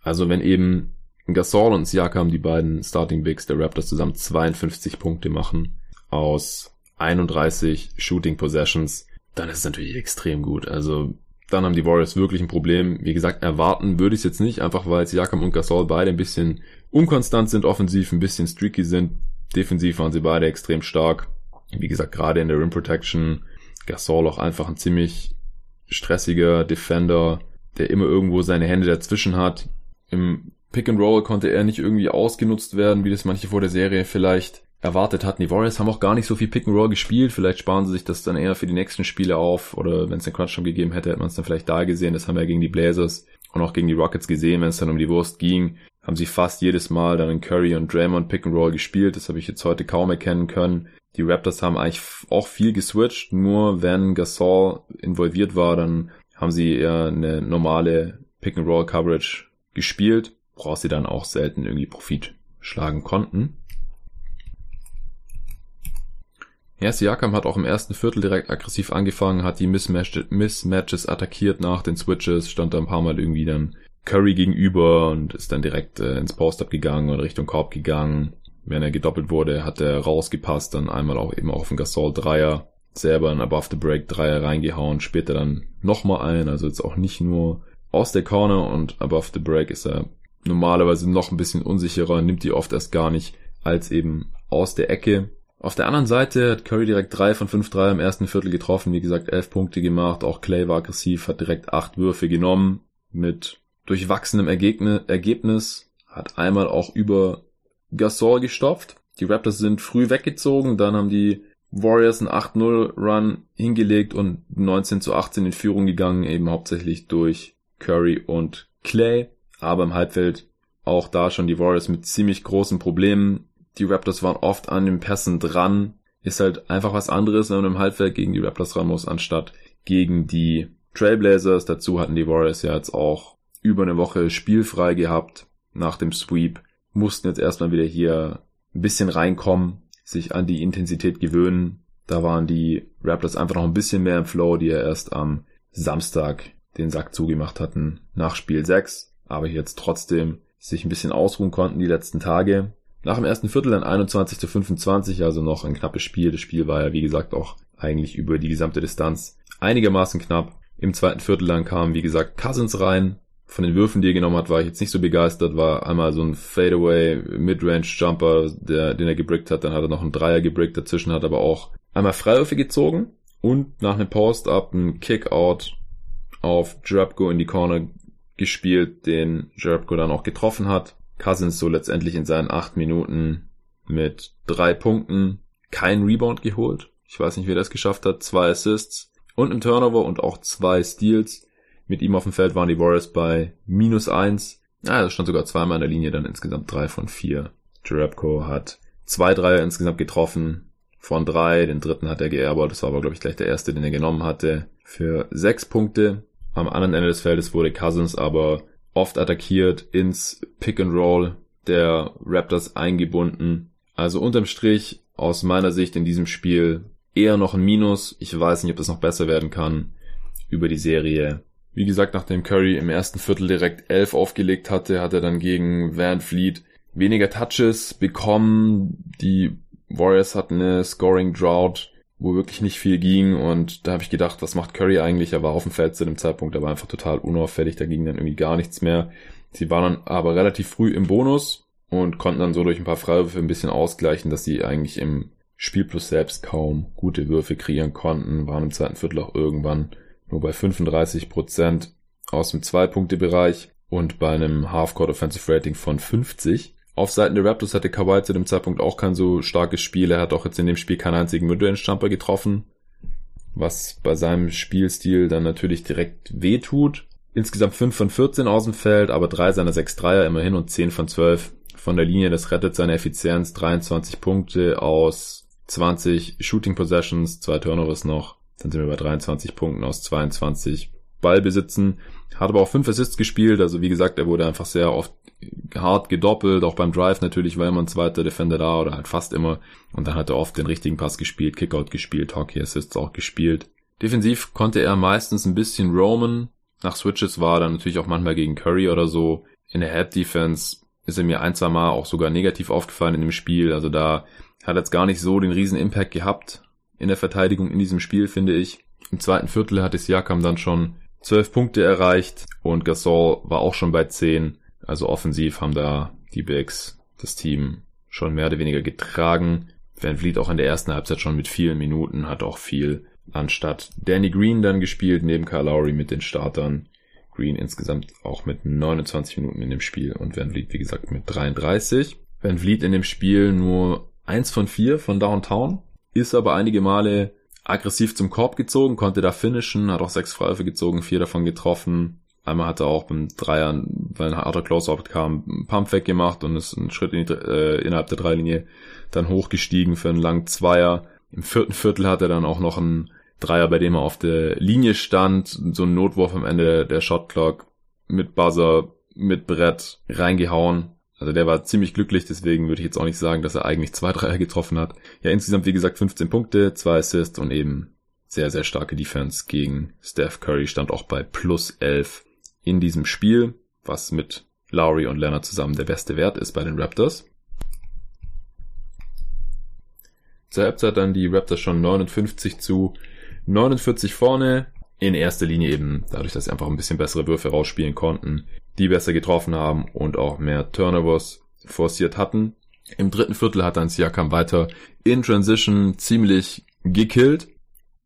Also wenn eben Gasol und Siakam, die beiden Starting Bigs der Raptors zusammen 52 Punkte machen aus 31 Shooting Possessions, dann ist es natürlich extrem gut. Also dann haben die Warriors wirklich ein Problem. Wie gesagt, erwarten würde ich es jetzt nicht, einfach weil Siakam und Gasol beide ein bisschen unkonstant sind, offensiv ein bisschen streaky sind, Defensiv waren sie beide extrem stark. Wie gesagt, gerade in der Rim Protection. Gasol auch einfach ein ziemlich stressiger Defender, der immer irgendwo seine Hände dazwischen hat. Im Pick and Roll konnte er nicht irgendwie ausgenutzt werden, wie das manche vor der Serie vielleicht erwartet hatten. Die Warriors haben auch gar nicht so viel Pick and Roll gespielt. Vielleicht sparen sie sich das dann eher für die nächsten Spiele auf. Oder wenn es einen Crunch schon gegeben hätte, hätte man es dann vielleicht da gesehen. Das haben wir ja gegen die Blazers und auch gegen die Rockets gesehen, wenn es dann um die Wurst ging haben sie fast jedes Mal dann in Curry und Draymond Pick and Roll gespielt. Das habe ich jetzt heute kaum erkennen können. Die Raptors haben eigentlich auch viel geswitcht, nur wenn Gasol involviert war, dann haben sie eher eine normale Pick and Roll Coverage gespielt, woraus sie dann auch selten irgendwie Profit schlagen konnten. Ja, Siakam hat auch im ersten Viertel direkt aggressiv angefangen, hat die Mismatches attackiert nach den Switches, stand da ein paar Mal irgendwie dann Curry gegenüber und ist dann direkt äh, ins Post-Up gegangen und Richtung Korb gegangen. Wenn er gedoppelt wurde, hat er rausgepasst, dann einmal auch eben auf den Gasol Dreier, selber ein Above the Break Dreier reingehauen, später dann nochmal ein, also jetzt auch nicht nur aus der Corner und Above the Break ist er normalerweise noch ein bisschen unsicherer, nimmt die oft erst gar nicht als eben aus der Ecke. Auf der anderen Seite hat Curry direkt drei von fünf Dreier im ersten Viertel getroffen, wie gesagt elf Punkte gemacht, auch Clay war aggressiv, hat direkt acht Würfe genommen mit durchwachsenem Ergebnis, hat einmal auch über Gasol gestopft. Die Raptors sind früh weggezogen, dann haben die Warriors einen 8-0 Run hingelegt und 19 zu 18 in Führung gegangen, eben hauptsächlich durch Curry und Clay. Aber im Halbfeld auch da schon die Warriors mit ziemlich großen Problemen. Die Raptors waren oft an den Pässen dran. Ist halt einfach was anderes, wenn man im Halbfeld gegen die Raptors ran muss, anstatt gegen die Trailblazers. Dazu hatten die Warriors ja jetzt auch über eine Woche spielfrei gehabt nach dem Sweep, mussten jetzt erstmal wieder hier ein bisschen reinkommen, sich an die Intensität gewöhnen. Da waren die Raptors einfach noch ein bisschen mehr im Flow, die ja erst am Samstag den Sack zugemacht hatten nach Spiel 6, aber jetzt trotzdem sich ein bisschen ausruhen konnten die letzten Tage. Nach dem ersten Viertel dann 21 zu 25, also noch ein knappes Spiel. Das Spiel war ja wie gesagt auch eigentlich über die gesamte Distanz einigermaßen knapp. Im zweiten Viertel dann kam wie gesagt Cousins rein, von den Würfen, die er genommen hat, war ich jetzt nicht so begeistert. War einmal so ein Fadeaway Midrange Jumper, der, den er gebrickt hat. Dann hat er noch einen Dreier gebrickt. Dazwischen hat er aber auch einmal Freiwürfe gezogen und nach einem Post-Up einen Kick-Out auf Jerabko in die Corner gespielt, den Jerabko dann auch getroffen hat. Cousins so letztendlich in seinen acht Minuten mit drei Punkten kein Rebound geholt. Ich weiß nicht, wie er das geschafft hat. Zwei Assists und im Turnover und auch zwei Steals. Mit ihm auf dem Feld waren die Warriors bei minus eins. Ah, das stand sogar zweimal in der Linie, dann insgesamt drei von vier. Jerebko hat zwei Dreier insgesamt getroffen von drei. Den dritten hat er geerbert. Das war aber, glaube ich, gleich der erste, den er genommen hatte. Für sechs Punkte. Am anderen Ende des Feldes wurde Cousins aber oft attackiert ins Pick and Roll der Raptors eingebunden. Also unterm Strich aus meiner Sicht in diesem Spiel eher noch ein Minus. Ich weiß nicht, ob das noch besser werden kann über die Serie. Wie gesagt, nachdem Curry im ersten Viertel direkt elf aufgelegt hatte, hat er dann gegen Van Fleet weniger Touches bekommen. Die Warriors hatten eine Scoring Drought. Wo wirklich nicht viel ging und da habe ich gedacht, was macht Curry eigentlich? Er war auf dem Feld zu dem Zeitpunkt, aber einfach total unauffällig, da ging dann irgendwie gar nichts mehr. Sie waren dann aber relativ früh im Bonus und konnten dann so durch ein paar Freiwürfe ein bisschen ausgleichen, dass sie eigentlich im Spielplus selbst kaum gute Würfe kreieren konnten, waren im zweiten Viertel auch irgendwann nur bei 35 Prozent aus dem Zwei-Punkte-Bereich und bei einem Half-Court Offensive Rating von 50. Auf Seiten der Raptors hatte Kawhi zu dem Zeitpunkt auch kein so starkes Spiel. Er hat auch jetzt in dem Spiel keinen einzigen Midrange-Jumper getroffen, was bei seinem Spielstil dann natürlich direkt wehtut. Insgesamt 5 von 14 aus dem Feld, aber 3 seiner 6 Dreier immerhin und 10 von 12 von der Linie. Das rettet seine Effizienz. 23 Punkte aus 20 Shooting Possessions, zwei Turnovers noch. Dann sind wir bei 23 Punkten aus 22 Ballbesitzen. Hat aber auch 5 Assists gespielt. Also wie gesagt, er wurde einfach sehr oft hart gedoppelt, auch beim Drive natürlich war immer ein zweiter Defender da oder halt fast immer. Und dann hat er oft den richtigen Pass gespielt, Kickout gespielt, Hockey Assists auch gespielt. Defensiv konnte er meistens ein bisschen roamen. Nach Switches war er dann natürlich auch manchmal gegen Curry oder so. In der Head Defense ist er mir ein, zwei Mal auch sogar negativ aufgefallen in dem Spiel. Also da hat er jetzt gar nicht so den riesen Impact gehabt in der Verteidigung in diesem Spiel, finde ich. Im zweiten Viertel hat es Jakam dann schon zwölf Punkte erreicht und Gasol war auch schon bei zehn. Also offensiv haben da die Bigs das Team schon mehr oder weniger getragen. Van Vliet auch in der ersten Halbzeit schon mit vielen Minuten, hat auch viel anstatt Danny Green dann gespielt, neben Kyle Lowry mit den Startern. Green insgesamt auch mit 29 Minuten in dem Spiel und Van Vliet, wie gesagt, mit 33. Van Vliet in dem Spiel nur eins von vier von Downtown, ist aber einige Male aggressiv zum Korb gezogen, konnte da finishen, hat auch sechs Freiwürfe gezogen, vier davon getroffen. Einmal hat er auch beim Dreier, weil ein harter Close-Up kam, einen Pump weggemacht und ist einen Schritt in die, äh, innerhalb der Dreilinie dann hochgestiegen für einen langen Zweier. Im vierten Viertel hat er dann auch noch einen Dreier, bei dem er auf der Linie stand, so ein Notwurf am Ende der Shotclock mit Buzzer, mit Brett reingehauen. Also der war ziemlich glücklich, deswegen würde ich jetzt auch nicht sagen, dass er eigentlich zwei (laughs) Dreier getroffen hat. Ja, insgesamt wie gesagt 15 Punkte, zwei Assists und eben sehr, sehr starke Defense gegen Steph Curry stand auch bei plus 11 in diesem Spiel, was mit Lowry und Leonard zusammen der beste Wert ist bei den Raptors. Zur Halbzeit dann die Raptors schon 59 zu 49 vorne. In erster Linie eben dadurch, dass sie einfach ein bisschen bessere Würfe rausspielen konnten, die besser getroffen haben und auch mehr Turnovers forciert hatten. Im dritten Viertel hat dann Siakam weiter in Transition ziemlich gekillt,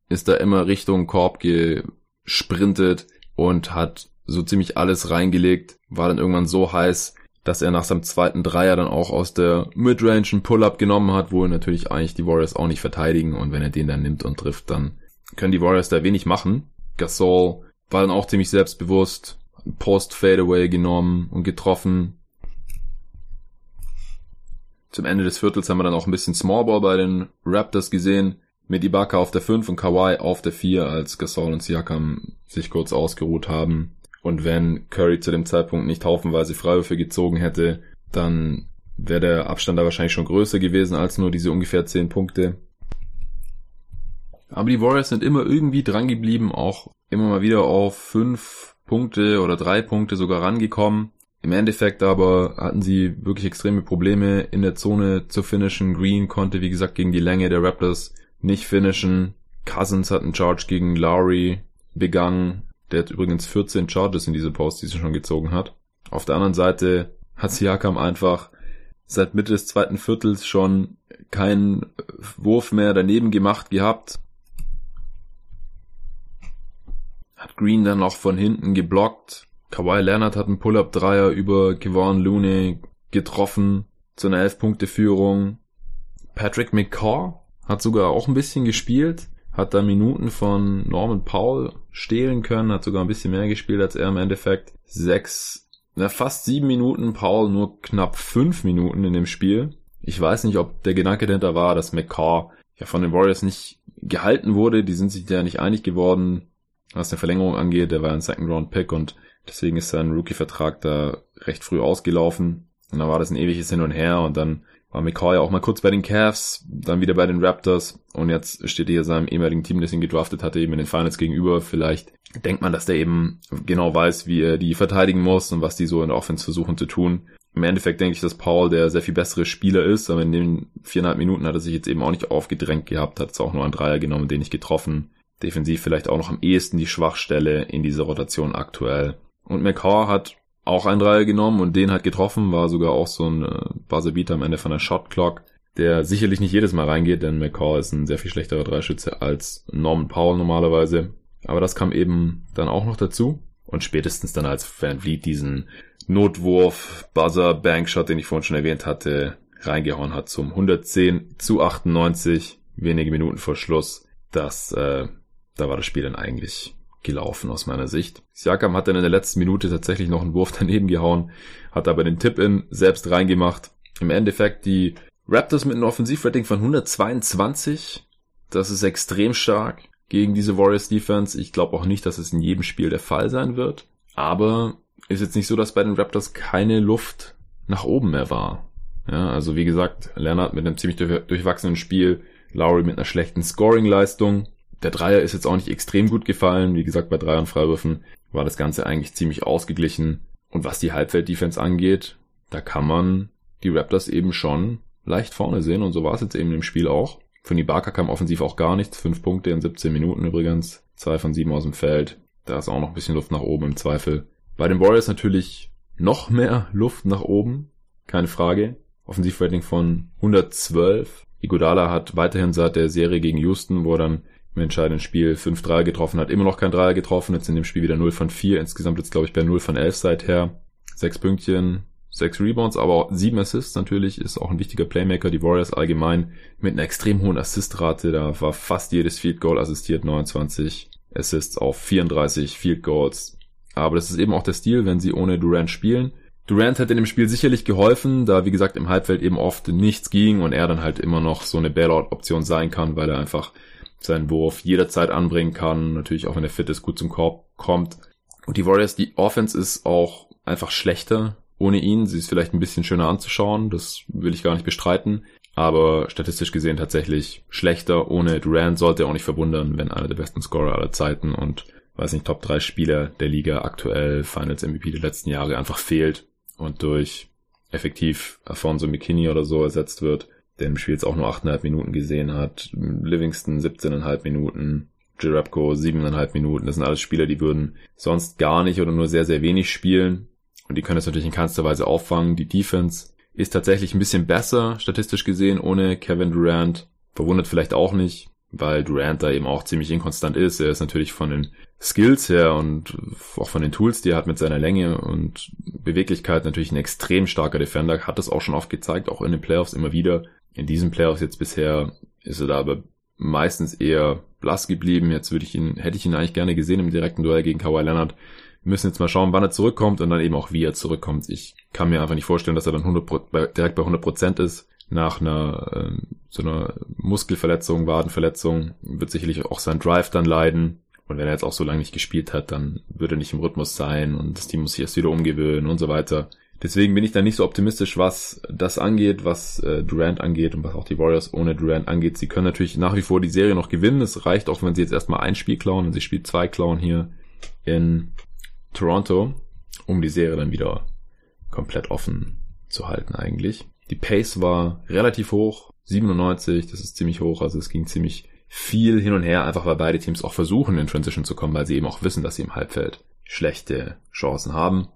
ist da immer Richtung Korb gesprintet und hat so ziemlich alles reingelegt, war dann irgendwann so heiß, dass er nach seinem zweiten Dreier dann auch aus der Midrange einen Pull-Up genommen hat, wo natürlich eigentlich die Warriors auch nicht verteidigen und wenn er den dann nimmt und trifft, dann können die Warriors da wenig machen. Gasol war dann auch ziemlich selbstbewusst, Post-Fadeaway genommen und getroffen. Zum Ende des Viertels haben wir dann auch ein bisschen Smallball bei den Raptors gesehen, mit Ibaka auf der 5 und Kawhi auf der 4, als Gasol und Siakam sich kurz ausgeruht haben. Und wenn Curry zu dem Zeitpunkt nicht haufenweise Freiwürfe gezogen hätte, dann wäre der Abstand da wahrscheinlich schon größer gewesen als nur diese ungefähr 10 Punkte. Aber die Warriors sind immer irgendwie dran geblieben, auch immer mal wieder auf 5 Punkte oder 3 Punkte sogar rangekommen. Im Endeffekt aber hatten sie wirklich extreme Probleme in der Zone zu finishen. Green konnte, wie gesagt, gegen die Länge der Raptors nicht finishen. Cousins hat einen Charge gegen Lowry begangen. Der hat übrigens 14 Charges in diese Postseason schon gezogen hat. Auf der anderen Seite hat Siakam einfach seit Mitte des zweiten Viertels schon keinen Wurf mehr daneben gemacht gehabt. Hat Green dann noch von hinten geblockt. Kawhi Leonard hat einen Pull-Up-Dreier über Kevon Looney getroffen zu einer 11-Punkte-Führung. Patrick McCaw hat sogar auch ein bisschen gespielt hat da Minuten von Norman Powell stehlen können, hat sogar ein bisschen mehr gespielt als er im Endeffekt. Sechs, na, fast sieben Minuten, Powell nur knapp fünf Minuten in dem Spiel. Ich weiß nicht, ob der Gedanke dahinter war, dass McCaw ja von den Warriors nicht gehalten wurde. Die sind sich ja nicht einig geworden, was eine Verlängerung angeht. Der war ein Second Round Pick und deswegen ist sein Rookie-Vertrag da recht früh ausgelaufen. Und dann war das ein ewiges Hin und Her und dann war McCoy auch mal kurz bei den Cavs, dann wieder bei den Raptors und jetzt steht er hier seinem ehemaligen Team, das ihn gedraftet hatte, eben in den Finals gegenüber. Vielleicht denkt man, dass der eben genau weiß, wie er die verteidigen muss und was die so in der Offense versuchen zu tun. Im Endeffekt denke ich, dass Paul der sehr viel bessere Spieler ist, aber in den viereinhalb Minuten hat er sich jetzt eben auch nicht aufgedrängt gehabt, hat es auch nur einen Dreier genommen, den nicht getroffen. Defensiv vielleicht auch noch am ehesten die Schwachstelle in dieser Rotation aktuell. Und McCaw hat auch einen Dreier genommen und den hat getroffen, war sogar auch so ein äh, Buzzerbeater am Ende von der Shot Clock, der sicherlich nicht jedes Mal reingeht, denn McCaw ist ein sehr viel schlechterer Dreischütze als Norman Powell normalerweise. Aber das kam eben dann auch noch dazu. Und spätestens dann als Van Vliet diesen Notwurf, Buzzer, Bankshot, den ich vorhin schon erwähnt hatte, reingehauen hat zum 110 zu 98, wenige Minuten vor Schluss. Das, äh, da war das Spiel dann eigentlich gelaufen aus meiner Sicht. Siakam hat dann in der letzten Minute tatsächlich noch einen Wurf daneben gehauen, hat aber den Tip-In selbst reingemacht. Im Endeffekt die Raptors mit einem Offensivrating von 122. Das ist extrem stark gegen diese Warriors Defense. Ich glaube auch nicht, dass es in jedem Spiel der Fall sein wird. Aber ist jetzt nicht so, dass bei den Raptors keine Luft nach oben mehr war. Ja, also wie gesagt, Leonard mit einem ziemlich durchwachsenen Spiel, Lowry mit einer schlechten Scoring-Leistung. Der Dreier ist jetzt auch nicht extrem gut gefallen. Wie gesagt, bei Dreier und Freiwürfen war das Ganze eigentlich ziemlich ausgeglichen. Und was die Halbfeld-Defense angeht, da kann man die Raptors eben schon leicht vorne sehen. Und so war es jetzt eben im Spiel auch. Von Ibaka kam offensiv auch gar nichts. Fünf Punkte in 17 Minuten übrigens. Zwei von sieben aus dem Feld. Da ist auch noch ein bisschen Luft nach oben im Zweifel. Bei den Warriors natürlich noch mehr Luft nach oben, keine Frage. Offensivrating von 112. Iguodala hat weiterhin seit der Serie gegen Houston, wo er dann im entscheidenden Spiel 5 Dreier getroffen hat, immer noch kein Dreier getroffen. Jetzt in dem Spiel wieder 0 von 4. Insgesamt jetzt glaube ich bei 0 von 11 seither. Sechs Pünktchen, sechs Rebounds, aber sieben Assists natürlich, ist auch ein wichtiger Playmaker. Die Warriors allgemein mit einer extrem hohen Assistrate, da war fast jedes Field Goal assistiert, 29 Assists auf 34 Field Goals. Aber das ist eben auch der Stil, wenn sie ohne Durant spielen. Durant hat in dem Spiel sicherlich geholfen, da wie gesagt im Halbfeld eben oft nichts ging und er dann halt immer noch so eine Bailout-Option sein kann, weil er einfach seinen Wurf jederzeit anbringen kann, natürlich auch wenn er fit ist, gut zum Korb kommt. Und die Warriors, die Offense ist auch einfach schlechter ohne ihn. Sie ist vielleicht ein bisschen schöner anzuschauen, das will ich gar nicht bestreiten. Aber statistisch gesehen tatsächlich schlechter. Ohne Durant sollte er auch nicht verwundern, wenn einer der besten Scorer aller Zeiten und weiß nicht, Top 3 Spieler der Liga aktuell, Finals MVP der letzten Jahre einfach fehlt und durch effektiv Alfonso McKinney oder so ersetzt wird, der im Spiel jetzt auch nur 8,5 Minuten gesehen hat, Livingston 17,5 Minuten, Jerebko 7,5 Minuten, das sind alles Spieler, die würden sonst gar nicht oder nur sehr, sehr wenig spielen und die können das natürlich in keinster Weise auffangen. Die Defense ist tatsächlich ein bisschen besser, statistisch gesehen, ohne Kevin Durant. Verwundert vielleicht auch nicht, weil Durant da eben auch ziemlich inkonstant ist. Er ist natürlich von den Skills her und auch von den Tools, die er hat mit seiner Länge und Beweglichkeit natürlich ein extrem starker Defender, hat das auch schon oft gezeigt, auch in den Playoffs immer wieder. In diesen Playoffs jetzt bisher ist er da aber meistens eher blass geblieben. Jetzt würde ich ihn, hätte ich ihn eigentlich gerne gesehen im direkten Duell gegen Kawhi Leonard. Wir müssen jetzt mal schauen, wann er zurückkommt und dann eben auch wie er zurückkommt. Ich kann mir einfach nicht vorstellen, dass er dann 100, direkt bei 100 Prozent ist nach einer äh, so einer Muskelverletzung, Wadenverletzung, wird sicherlich auch sein Drive dann leiden. Und wenn er jetzt auch so lange nicht gespielt hat, dann würde er nicht im Rhythmus sein und das Team muss sich erst wieder umgewöhnen und so weiter. Deswegen bin ich da nicht so optimistisch, was das angeht, was äh, Durant angeht und was auch die Warriors ohne Durant angeht. Sie können natürlich nach wie vor die Serie noch gewinnen. Es reicht auch, wenn sie jetzt erstmal ein Spiel klauen und sie spielt zwei klauen hier in Toronto, um die Serie dann wieder komplett offen zu halten eigentlich. Die Pace war relativ hoch, 97, das ist ziemlich hoch, also es ging ziemlich viel hin und her, einfach weil beide Teams auch versuchen, in Transition zu kommen, weil sie eben auch wissen, dass sie im Halbfeld schlechte Chancen haben.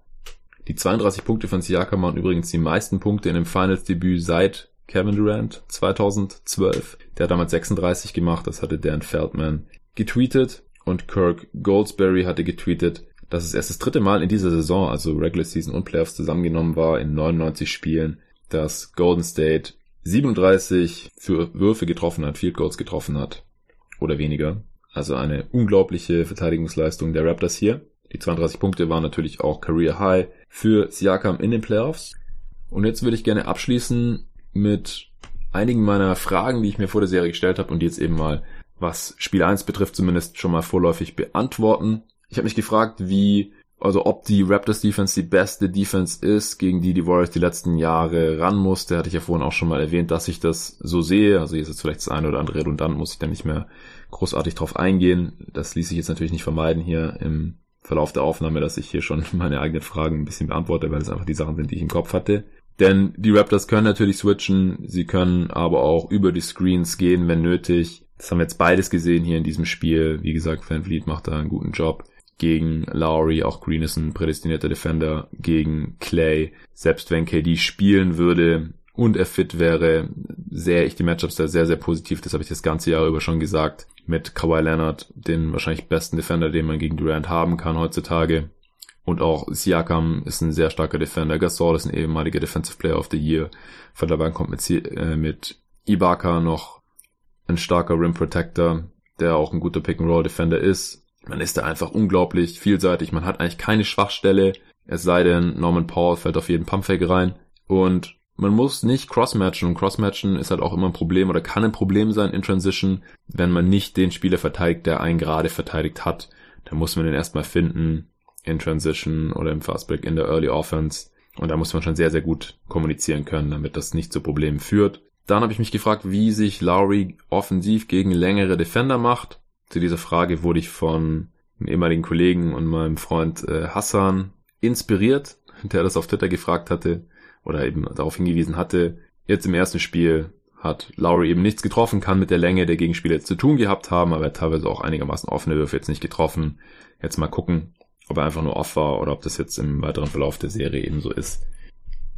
Die 32 Punkte von Siakam waren übrigens die meisten Punkte in dem Finals-Debüt seit Kevin Durant 2012. Der hat damals 36 gemacht, das hatte Dan Feldman getweetet und Kirk Goldsberry hatte getweetet, dass es erst das dritte Mal in dieser Saison, also Regular Season und Playoffs zusammengenommen war, in 99 Spielen, dass Golden State 37 für Würfe getroffen hat, Field Goals getroffen hat oder weniger. Also eine unglaubliche Verteidigungsleistung der Raptors hier. Die 32 Punkte waren natürlich auch Career High für Siakam in den Playoffs. Und jetzt würde ich gerne abschließen mit einigen meiner Fragen, die ich mir vor der Serie gestellt habe und die jetzt eben mal, was Spiel 1 betrifft, zumindest schon mal vorläufig beantworten. Ich habe mich gefragt, wie also ob die Raptors Defense die beste Defense ist, gegen die die Warriors die letzten Jahre ran musste, hatte ich ja vorhin auch schon mal erwähnt, dass ich das so sehe. Also hier ist jetzt vielleicht das eine oder andere redundant, muss ich da nicht mehr großartig drauf eingehen. Das ließ sich jetzt natürlich nicht vermeiden hier im Verlauf der Aufnahme, dass ich hier schon (laughs) meine eigenen Fragen ein bisschen beantworte, weil es einfach die Sachen sind, die ich im Kopf hatte. Denn die Raptors können natürlich switchen, sie können aber auch über die Screens gehen, wenn nötig. Das haben wir jetzt beides gesehen hier in diesem Spiel. Wie gesagt, Van Vliet macht da einen guten Job gegen Lowry, auch Green ist ein prädestinierter Defender gegen Clay. Selbst wenn KD spielen würde und er fit wäre, sehe ich die Matchups da sehr, sehr positiv. Das habe ich das ganze Jahr über schon gesagt. Mit Kawhi Leonard, den wahrscheinlich besten Defender, den man gegen Durant haben kann heutzutage. Und auch Siakam ist ein sehr starker Defender. Gasol ist ein ehemaliger Defensive Player of the Year. Von der Bank kommt mit, äh, mit Ibaka noch ein starker Rim Protector, der auch ein guter Pick-and-Roll Defender ist. Man ist da einfach unglaublich vielseitig. Man hat eigentlich keine Schwachstelle. Es sei denn, Norman Paul fällt auf jeden Pumpfake rein. Und man muss nicht crossmatchen. Und crossmatchen ist halt auch immer ein Problem oder kann ein Problem sein in Transition, wenn man nicht den Spieler verteidigt, der einen gerade verteidigt hat. Da muss man den erstmal finden in Transition oder im Fastbreak in der Early Offense. Und da muss man schon sehr, sehr gut kommunizieren können, damit das nicht zu Problemen führt. Dann habe ich mich gefragt, wie sich Lowry offensiv gegen längere Defender macht. Zu dieser Frage wurde ich von einem ehemaligen Kollegen und meinem Freund äh, Hassan inspiriert, (laughs) der das auf Twitter gefragt hatte oder eben darauf hingewiesen hatte. Jetzt im ersten Spiel hat Lowry eben nichts getroffen, kann mit der Länge der Gegenspieler jetzt zu tun gehabt haben, aber er hat teilweise auch einigermaßen offene Würfe jetzt nicht getroffen. Jetzt mal gucken, ob er einfach nur off war oder ob das jetzt im weiteren Verlauf der Serie eben so ist,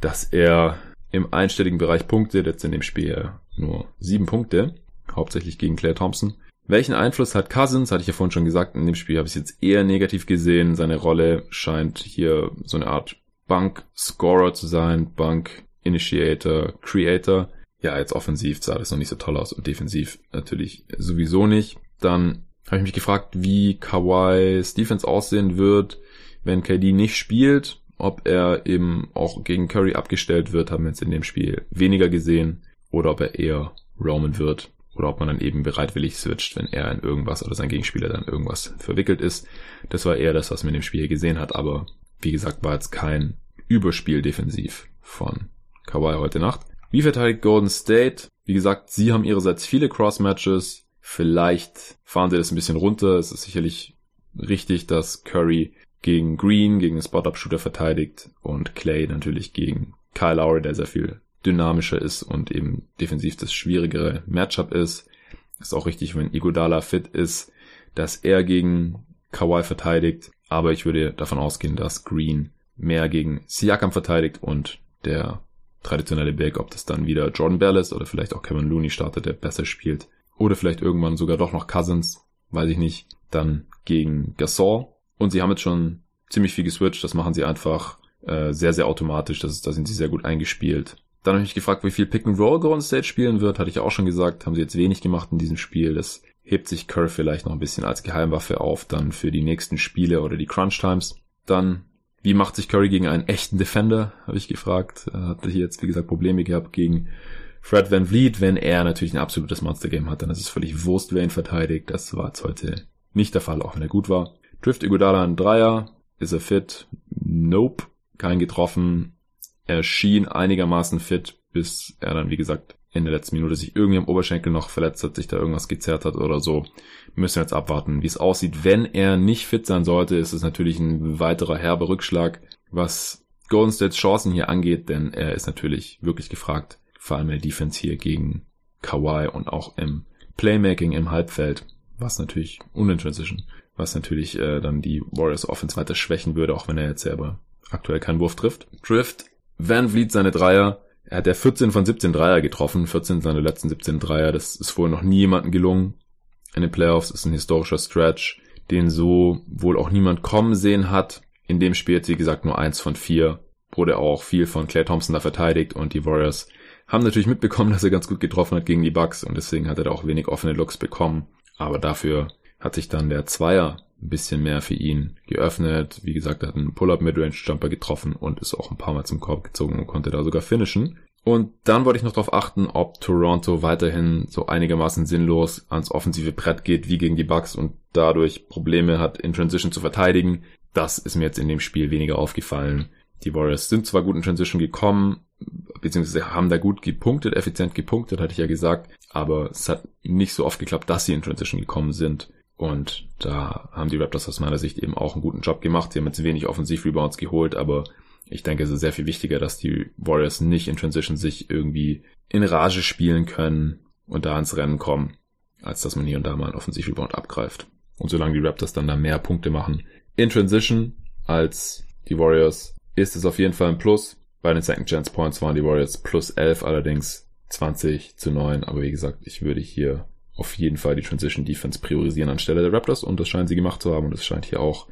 dass er im einstelligen Bereich punktet, jetzt in dem Spiel nur sieben Punkte, hauptsächlich gegen Claire Thompson. Welchen Einfluss hat Cousins? Hatte ich ja vorhin schon gesagt. In dem Spiel habe ich es jetzt eher negativ gesehen. Seine Rolle scheint hier so eine Art Bank-Scorer zu sein, Bank-Initiator, Creator. Ja, jetzt offensiv sah das noch nicht so toll aus und defensiv natürlich sowieso nicht. Dann habe ich mich gefragt, wie Kawhi's Defense aussehen wird, wenn KD nicht spielt. Ob er eben auch gegen Curry abgestellt wird, haben wir jetzt in dem Spiel weniger gesehen. Oder ob er eher roamen wird. Oder ob man dann eben bereitwillig switcht, wenn er in irgendwas oder sein Gegenspieler dann irgendwas verwickelt ist. Das war eher das, was man in dem Spiel gesehen hat. Aber wie gesagt, war jetzt kein Überspiel defensiv von Kawhi heute Nacht. Wie verteidigt Golden State? Wie gesagt, sie haben ihrerseits viele Cross-Matches. Vielleicht fahren sie das ein bisschen runter. Es ist sicherlich richtig, dass Curry gegen Green, gegen den Spot-Up-Shooter verteidigt und Clay natürlich gegen Kyle Lowry, der sehr viel dynamischer ist und eben defensiv das schwierigere Matchup ist. Ist auch richtig, wenn Igodala fit ist, dass er gegen Kawhi verteidigt. Aber ich würde davon ausgehen, dass Green mehr gegen Siakam verteidigt und der traditionelle Big, ob das dann wieder Jordan Bell ist oder vielleicht auch Kevin Looney startet, der besser spielt, oder vielleicht irgendwann sogar doch noch Cousins, weiß ich nicht. Dann gegen Gasol. Und sie haben jetzt schon ziemlich viel geswitcht. Das machen sie einfach äh, sehr, sehr automatisch. Das da sind sie sehr gut eingespielt. Dann habe ich mich gefragt, wie viel Pick and Roll Golden State spielen wird. Hatte ich auch schon gesagt. Haben sie jetzt wenig gemacht in diesem Spiel. Das hebt sich Kerr vielleicht noch ein bisschen als Geheimwaffe auf, dann für die nächsten Spiele oder die Crunch Times. Dann, wie macht sich Curry gegen einen echten Defender, habe ich gefragt. Er hatte hier jetzt, wie gesagt, Probleme gehabt gegen Fred Van Vliet, wenn er natürlich ein absolutes Monster-Game hat, dann ist es völlig Wurst, wer ihn verteidigt. Das war jetzt heute nicht der Fall, auch wenn er gut war. Trifft Iguodala ein Dreier. Ist er fit? Nope. Kein getroffen. Er schien einigermaßen fit, bis er dann, wie gesagt, in der letzten Minute sich irgendwie am Oberschenkel noch verletzt hat, sich da irgendwas gezerrt hat oder so. müssen wir jetzt abwarten, wie es aussieht. Wenn er nicht fit sein sollte, ist es natürlich ein weiterer herber Rückschlag, was Golden States Chancen hier angeht, denn er ist natürlich wirklich gefragt vor allem in der Defense hier gegen Kawhi und auch im Playmaking im Halbfeld, was natürlich unintransition, was natürlich äh, dann die Warriors Offense weiter schwächen würde, auch wenn er jetzt selber aktuell keinen Wurf trifft. Drift, Van Vliet seine Dreier, er hat ja 14 von 17 Dreier getroffen, 14 seine letzten 17 Dreier, das ist wohl noch nie jemandem gelungen. In den Playoffs ist ein historischer Stretch, den so wohl auch niemand kommen sehen hat. In dem Spiel hat sie gesagt nur eins von vier, wurde auch viel von Claire Thompson da verteidigt und die Warriors haben natürlich mitbekommen, (laughs) dass er ganz gut getroffen hat gegen die Bucks und deswegen hat er da auch wenig offene Looks bekommen. Aber dafür hat sich dann der Zweier ein bisschen mehr für ihn geöffnet. Wie gesagt, er hat einen Pull-Up Midrange Jumper getroffen und ist auch ein paar Mal zum Korb gezogen und konnte da sogar finishen. Und dann wollte ich noch darauf achten, ob Toronto weiterhin so einigermaßen sinnlos ans offensive Brett geht wie gegen die Bucks und dadurch Probleme hat in Transition zu verteidigen. Das ist mir jetzt in dem Spiel weniger aufgefallen. Die Warriors sind zwar gut in Transition gekommen, beziehungsweise haben da gut gepunktet, effizient gepunktet, hatte ich ja gesagt, aber es hat nicht so oft geklappt, dass sie in Transition gekommen sind. Und da haben die Raptors aus meiner Sicht eben auch einen guten Job gemacht. Sie haben jetzt wenig Offensiv-Rebounds geholt, aber ich denke, es ist sehr viel wichtiger, dass die Warriors nicht in Transition sich irgendwie in Rage spielen können und da ins Rennen kommen, als dass man hier und da mal einen Offensiv-Rebound abgreift. Und solange die Raptors dann da mehr Punkte machen in Transition als die Warriors, ist es auf jeden Fall ein Plus. Bei den Second Chance Points waren die Warriors plus 11, allerdings 20 zu 9. Aber wie gesagt, ich würde hier auf jeden Fall die Transition Defense priorisieren anstelle der Raptors und das scheinen sie gemacht zu haben und es scheint hier auch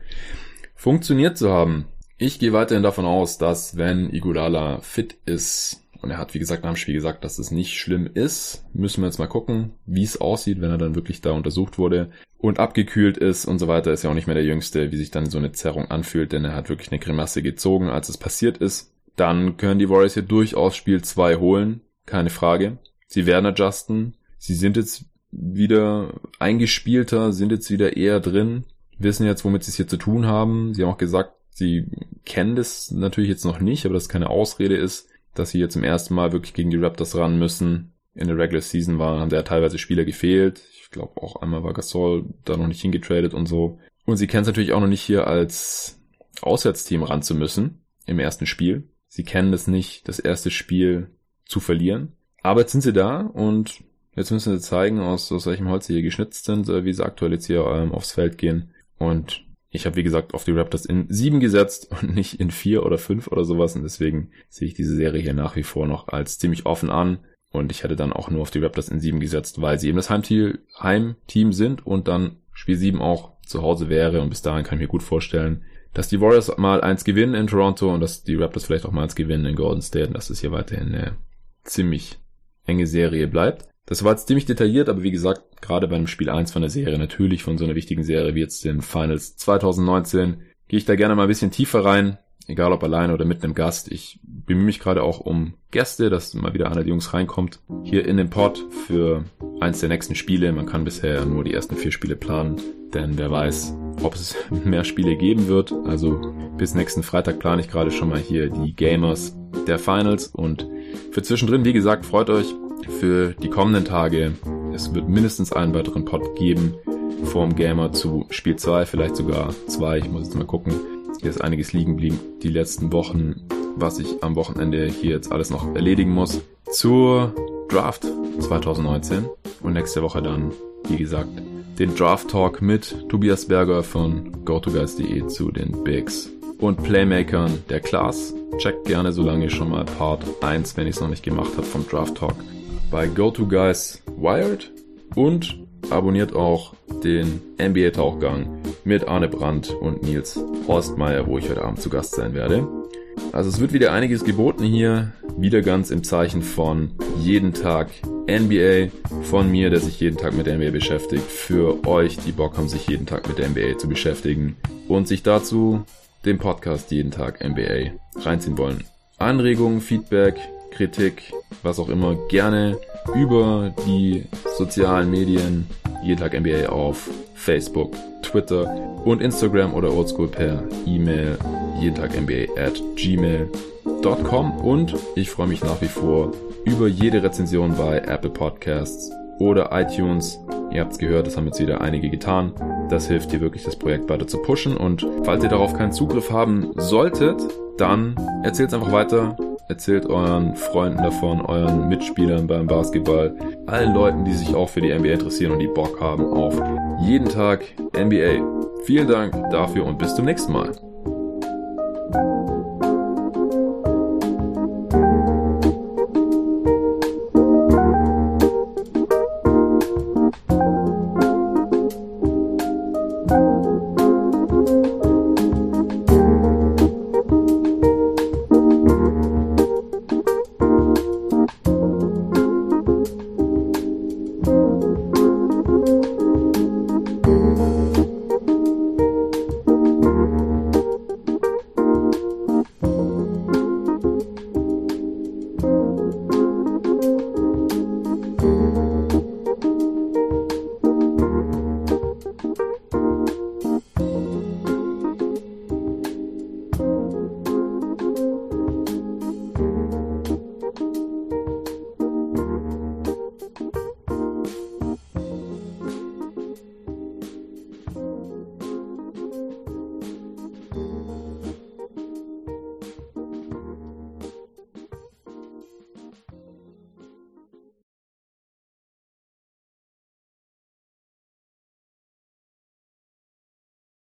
funktioniert zu haben. Ich gehe weiterhin davon aus, dass wenn Iguodala fit ist und er hat wie gesagt nach dem Spiel gesagt, dass es nicht schlimm ist, müssen wir jetzt mal gucken, wie es aussieht, wenn er dann wirklich da untersucht wurde und abgekühlt ist und so weiter, ist ja auch nicht mehr der Jüngste, wie sich dann so eine Zerrung anfühlt, denn er hat wirklich eine Grimasse gezogen, als es passiert ist. Dann können die Warriors hier durchaus Spiel 2 holen, keine Frage. Sie werden adjusten. Sie sind jetzt wieder eingespielter, sind jetzt wieder eher drin, wissen jetzt, womit sie es hier zu tun haben. Sie haben auch gesagt, sie kennen das natürlich jetzt noch nicht, aber das keine Ausrede ist, dass sie jetzt zum ersten Mal wirklich gegen die Raptors ran müssen. In der Regular Season waren, haben da ja teilweise Spieler gefehlt. Ich glaube auch einmal war Gasol da noch nicht hingetradet und so. Und sie kennen es natürlich auch noch nicht hier als Auswärtsteam ran zu müssen im ersten Spiel. Sie kennen es nicht, das erste Spiel zu verlieren. Aber jetzt sind sie da und Jetzt müssen sie zeigen, aus, aus welchem Holz sie hier geschnitzt sind, äh, wie sie aktuell jetzt hier ähm, aufs Feld gehen. Und ich habe, wie gesagt, auf die Raptors in sieben gesetzt (laughs) und nicht in vier oder fünf oder sowas. Und deswegen sehe ich diese Serie hier nach wie vor noch als ziemlich offen an. Und ich hätte dann auch nur auf die Raptors in sieben gesetzt, weil sie eben das Heimteam, Heimteam sind und dann Spiel sieben auch zu Hause wäre. Und bis dahin kann ich mir gut vorstellen, dass die Warriors mal eins gewinnen in Toronto und dass die Raptors vielleicht auch mal eins gewinnen in Golden State und dass es hier weiterhin eine ziemlich enge Serie bleibt. Das war jetzt ziemlich detailliert, aber wie gesagt, gerade beim Spiel 1 von der Serie, natürlich von so einer wichtigen Serie wie jetzt den Finals 2019, gehe ich da gerne mal ein bisschen tiefer rein, egal ob alleine oder mit einem Gast. Ich bemühe mich gerade auch um Gäste, dass mal wieder einer der Jungs reinkommt. Hier in den Pod für eins der nächsten Spiele. Man kann bisher nur die ersten vier Spiele planen, denn wer weiß, ob es (laughs) mehr Spiele geben wird. Also bis nächsten Freitag plane ich gerade schon mal hier die Gamers der Finals und für zwischendrin, wie gesagt, freut euch, für die kommenden Tage. Es wird mindestens einen weiteren Pod geben vom Gamer zu Spiel 2, vielleicht sogar zwei. Ich muss jetzt mal gucken. Hier ist einiges liegen geblieben die letzten Wochen, was ich am Wochenende hier jetzt alles noch erledigen muss. Zur Draft 2019 und nächste Woche dann, wie gesagt, den Draft Talk mit Tobias Berger von GoToGuys.de zu den Bigs und Playmakern der Class. Checkt gerne so lange schon mal Part 1, wenn ich es noch nicht gemacht habe vom Draft Talk bei GoToGuys Wired und abonniert auch den NBA Tauchgang mit Arne Brandt und Nils Horstmeier, wo ich heute Abend zu Gast sein werde. Also es wird wieder einiges geboten hier, wieder ganz im Zeichen von jeden Tag NBA, von mir, der sich jeden Tag mit der NBA beschäftigt, für euch, die Bock haben, sich jeden Tag mit der NBA zu beschäftigen und sich dazu den Podcast jeden Tag NBA reinziehen wollen. Anregungen, Feedback, Kritik, was auch immer, gerne über die sozialen Medien, jeden Tag NBA auf Facebook, Twitter und Instagram oder oldschool per E-Mail, jeden Tag NBA at gmail.com und ich freue mich nach wie vor über jede Rezension bei Apple Podcasts oder iTunes. Ihr habt es gehört, das haben jetzt wieder einige getan. Das hilft dir wirklich, das Projekt weiter zu pushen. Und falls ihr darauf keinen Zugriff haben solltet, dann erzählt es einfach weiter Erzählt euren Freunden davon, euren Mitspielern beim Basketball, allen Leuten, die sich auch für die NBA interessieren und die Bock haben auf jeden Tag NBA. Vielen Dank dafür und bis zum nächsten Mal.